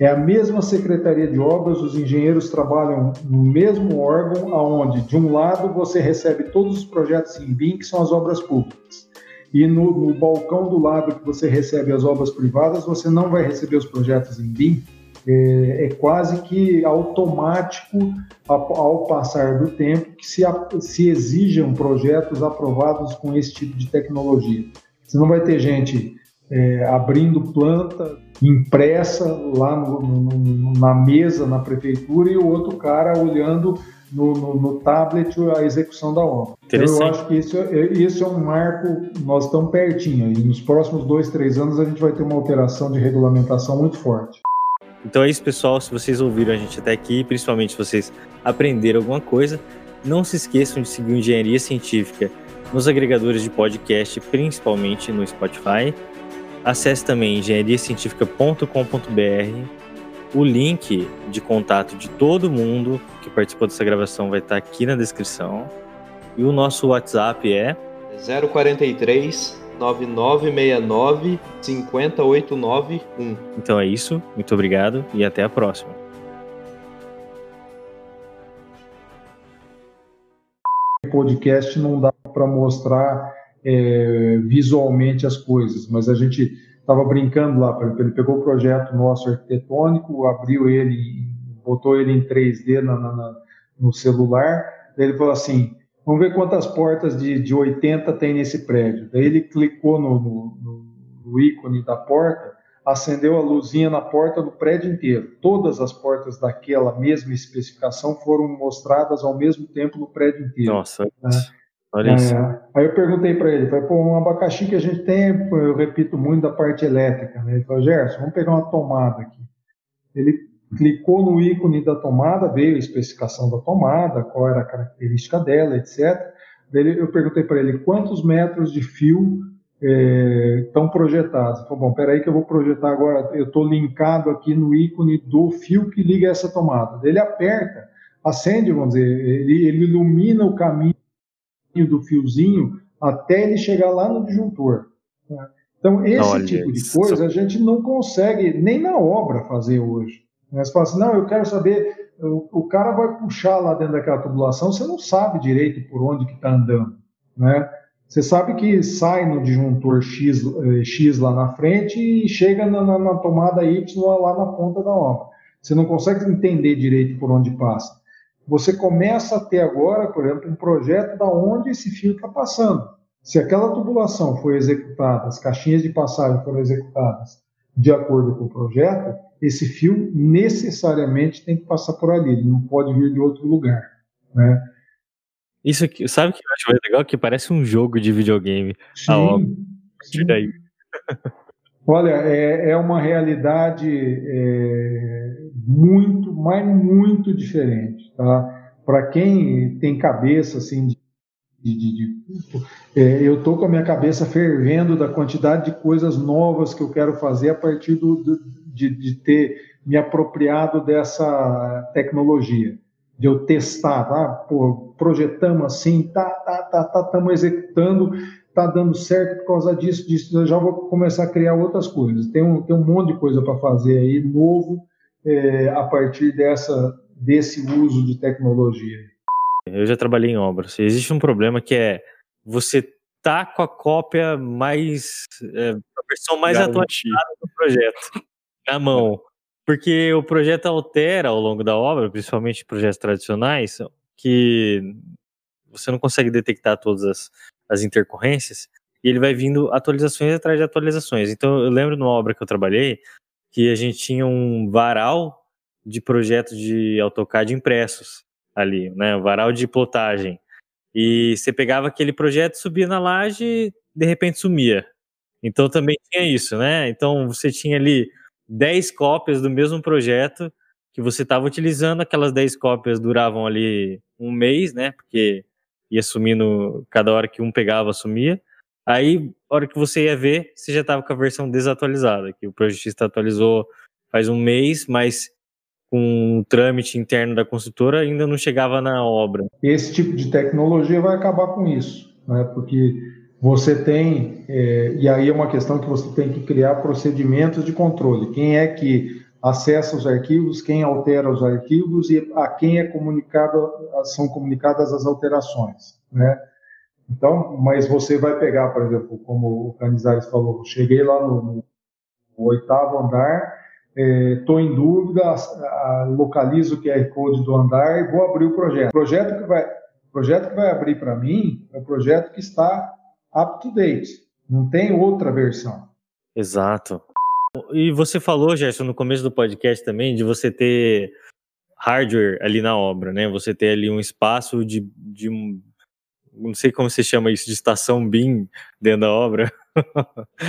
D: É a mesma Secretaria de Obras, os engenheiros trabalham no mesmo órgão, aonde de um lado você recebe todos os projetos em BIM, que são as obras públicas. E no, no balcão do lado que você recebe as obras privadas, você não vai receber os projetos em BIM, é, é quase que automático ao, ao, passar do tempo que se, se exijam projetos aprovados com esse tipo de tecnologia. Você não vai ter gente é, abrindo planta impressa lá no, no, na mesa na prefeitura e o outro cara olhando no, no, tablet a execução da obra. Então, eu acho que isso, é, isso é um marco, nós estamos pertinho, e nos próximos dois, três anos a gente vai ter uma alteração de regulamentação muito forte.
A: Então é isso, pessoal. Se vocês ouviram a gente até aqui, principalmente se vocês aprenderam alguma coisa, não se esqueçam de seguir Engenharia Científica nos agregadores de podcast, principalmente no Spotify. Acesse também engenhariacientifica.com.br. O link de contato de todo mundo que participou dessa gravação vai estar aqui na descrição. E o nosso WhatsApp é
E: 043 9969 50891.
A: Então é isso, muito obrigado e até a próxima.
D: Podcast não dá para mostrar é, visualmente as coisas, mas a gente estava brincando lá, ele pegou o projeto nosso arquitetônico, abriu ele, botou ele em 3D na, na, no celular, daí ele falou assim, Vamos ver quantas portas de, de 80 tem nesse prédio. Daí ele clicou no, no, no ícone da porta, acendeu a luzinha na porta do prédio inteiro. Todas as portas daquela mesma especificação foram mostradas ao mesmo tempo no prédio inteiro.
A: Nossa, né? olha isso. É,
D: aí eu perguntei para ele, falei, pô, um abacaxi que a gente tem, eu repito muito da parte elétrica, né? Ele falou, Gerson, vamos pegar uma tomada aqui. Ele clicou no ícone da tomada, veio a especificação da tomada, qual era a característica dela, etc. Eu perguntei para ele quantos metros de fio estão é, projetados. Então, bom, peraí que eu vou projetar agora, eu estou linkado aqui no ícone do fio que liga essa tomada. Ele aperta, acende, vamos dizer, ele, ele ilumina o caminho do fiozinho até ele chegar lá no disjuntor. Né? Então, esse Olha, tipo de coisa a gente não consegue nem na obra fazer hoje. Você fala assim, não, eu quero saber, o, o cara vai puxar lá dentro daquela tubulação, você não sabe direito por onde que está andando, né? Você sabe que sai no disjuntor X, eh, X lá na frente e chega na, na, na, tomada Y lá na ponta da obra. Você não consegue entender direito por onde passa. Você começa a ter agora, por exemplo, um projeto da onde esse fio está passando. Se aquela tubulação foi executada, as caixinhas de passagem foram executadas de acordo com o projeto, esse fio necessariamente tem que passar por ali, ele não pode vir de outro lugar. Né?
A: Isso aqui, sabe o que eu acho mais legal? Que parece um jogo de videogame. Sim, a. Sim. Daí.
D: Olha, é, é uma realidade é, muito, mas muito diferente, tá? Para quem tem cabeça assim de, de, de, de é, eu tô com a minha cabeça fervendo da quantidade de coisas novas que eu quero fazer a partir do, do de, de ter me apropriado dessa tecnologia de eu testar, tá? Pô, projetamos assim, tá, tá, tá, tá, estamos executando, tá dando certo por causa disso, disso, eu já vou começar a criar outras coisas. Tem um, tem um monte de coisa para fazer aí, novo, é, a partir dessa, desse uso de tecnologia.
A: Eu já trabalhei em obras. Existe um problema que é você tá com a cópia mais, é, a versão mais atualizada do projeto na mão. Porque o projeto altera ao longo da obra, principalmente projetos tradicionais, que você não consegue detectar todas as, as intercorrências, e ele vai vindo atualizações atrás de atualizações. Então, eu lembro numa obra que eu trabalhei, que a gente tinha um varal de projetos de AutoCAD impressos ali, né? Um varal de plotagem. E você pegava aquele projeto, subia na laje, de repente sumia. Então também tinha isso, né? Então você tinha ali 10 cópias do mesmo projeto que você estava utilizando, aquelas 10 cópias duravam ali um mês, né? Porque ia sumindo, cada hora que um pegava, sumia. Aí, a hora que você ia ver, você já estava com a versão desatualizada, que o projetista atualizou faz um mês, mas com o trâmite interno da construtora ainda não chegava na obra.
D: Esse tipo de tecnologia vai acabar com isso, né? Porque você tem, é, e aí é uma questão que você tem que criar procedimentos de controle. Quem é que acessa os arquivos, quem altera os arquivos e a quem é comunicado, são comunicadas as alterações, né? Então, mas você vai pegar, por exemplo, como o Canizares falou, cheguei lá no, no oitavo andar, estou é, em dúvida, a, a, localizo o QR Code do andar e vou abrir o projeto. O projeto que vai, projeto que vai abrir para mim é o projeto que está up to date. Não tem outra versão.
A: Exato. E você falou, Gerson, no começo do podcast também, de você ter hardware ali na obra, né? Você ter ali um espaço de, de não sei como você chama isso, de estação BIM dentro da obra.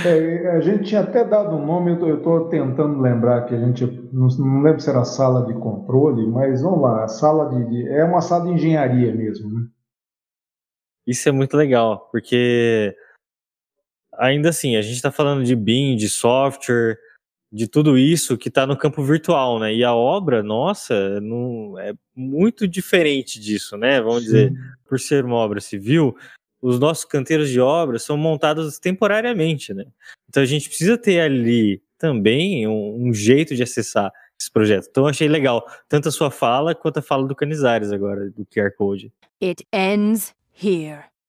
D: É, a gente tinha até dado um nome, eu estou tentando lembrar que a gente, não, não, lembro se era sala de controle, mas vamos lá, sala de, de, é uma sala de engenharia mesmo, né?
A: Isso é muito legal, porque ainda assim, a gente está falando de BIM, de software, de tudo isso que está no campo virtual, né? E a obra, nossa, não, é muito diferente disso, né? Vamos Sim. dizer, por ser uma obra civil, os nossos canteiros de obra são montados temporariamente, né? Então a gente precisa ter ali também um, um jeito de acessar esse projeto. Então achei legal, tanto a sua fala quanto a fala do Canizares agora, do QR Code.
F: It ends here.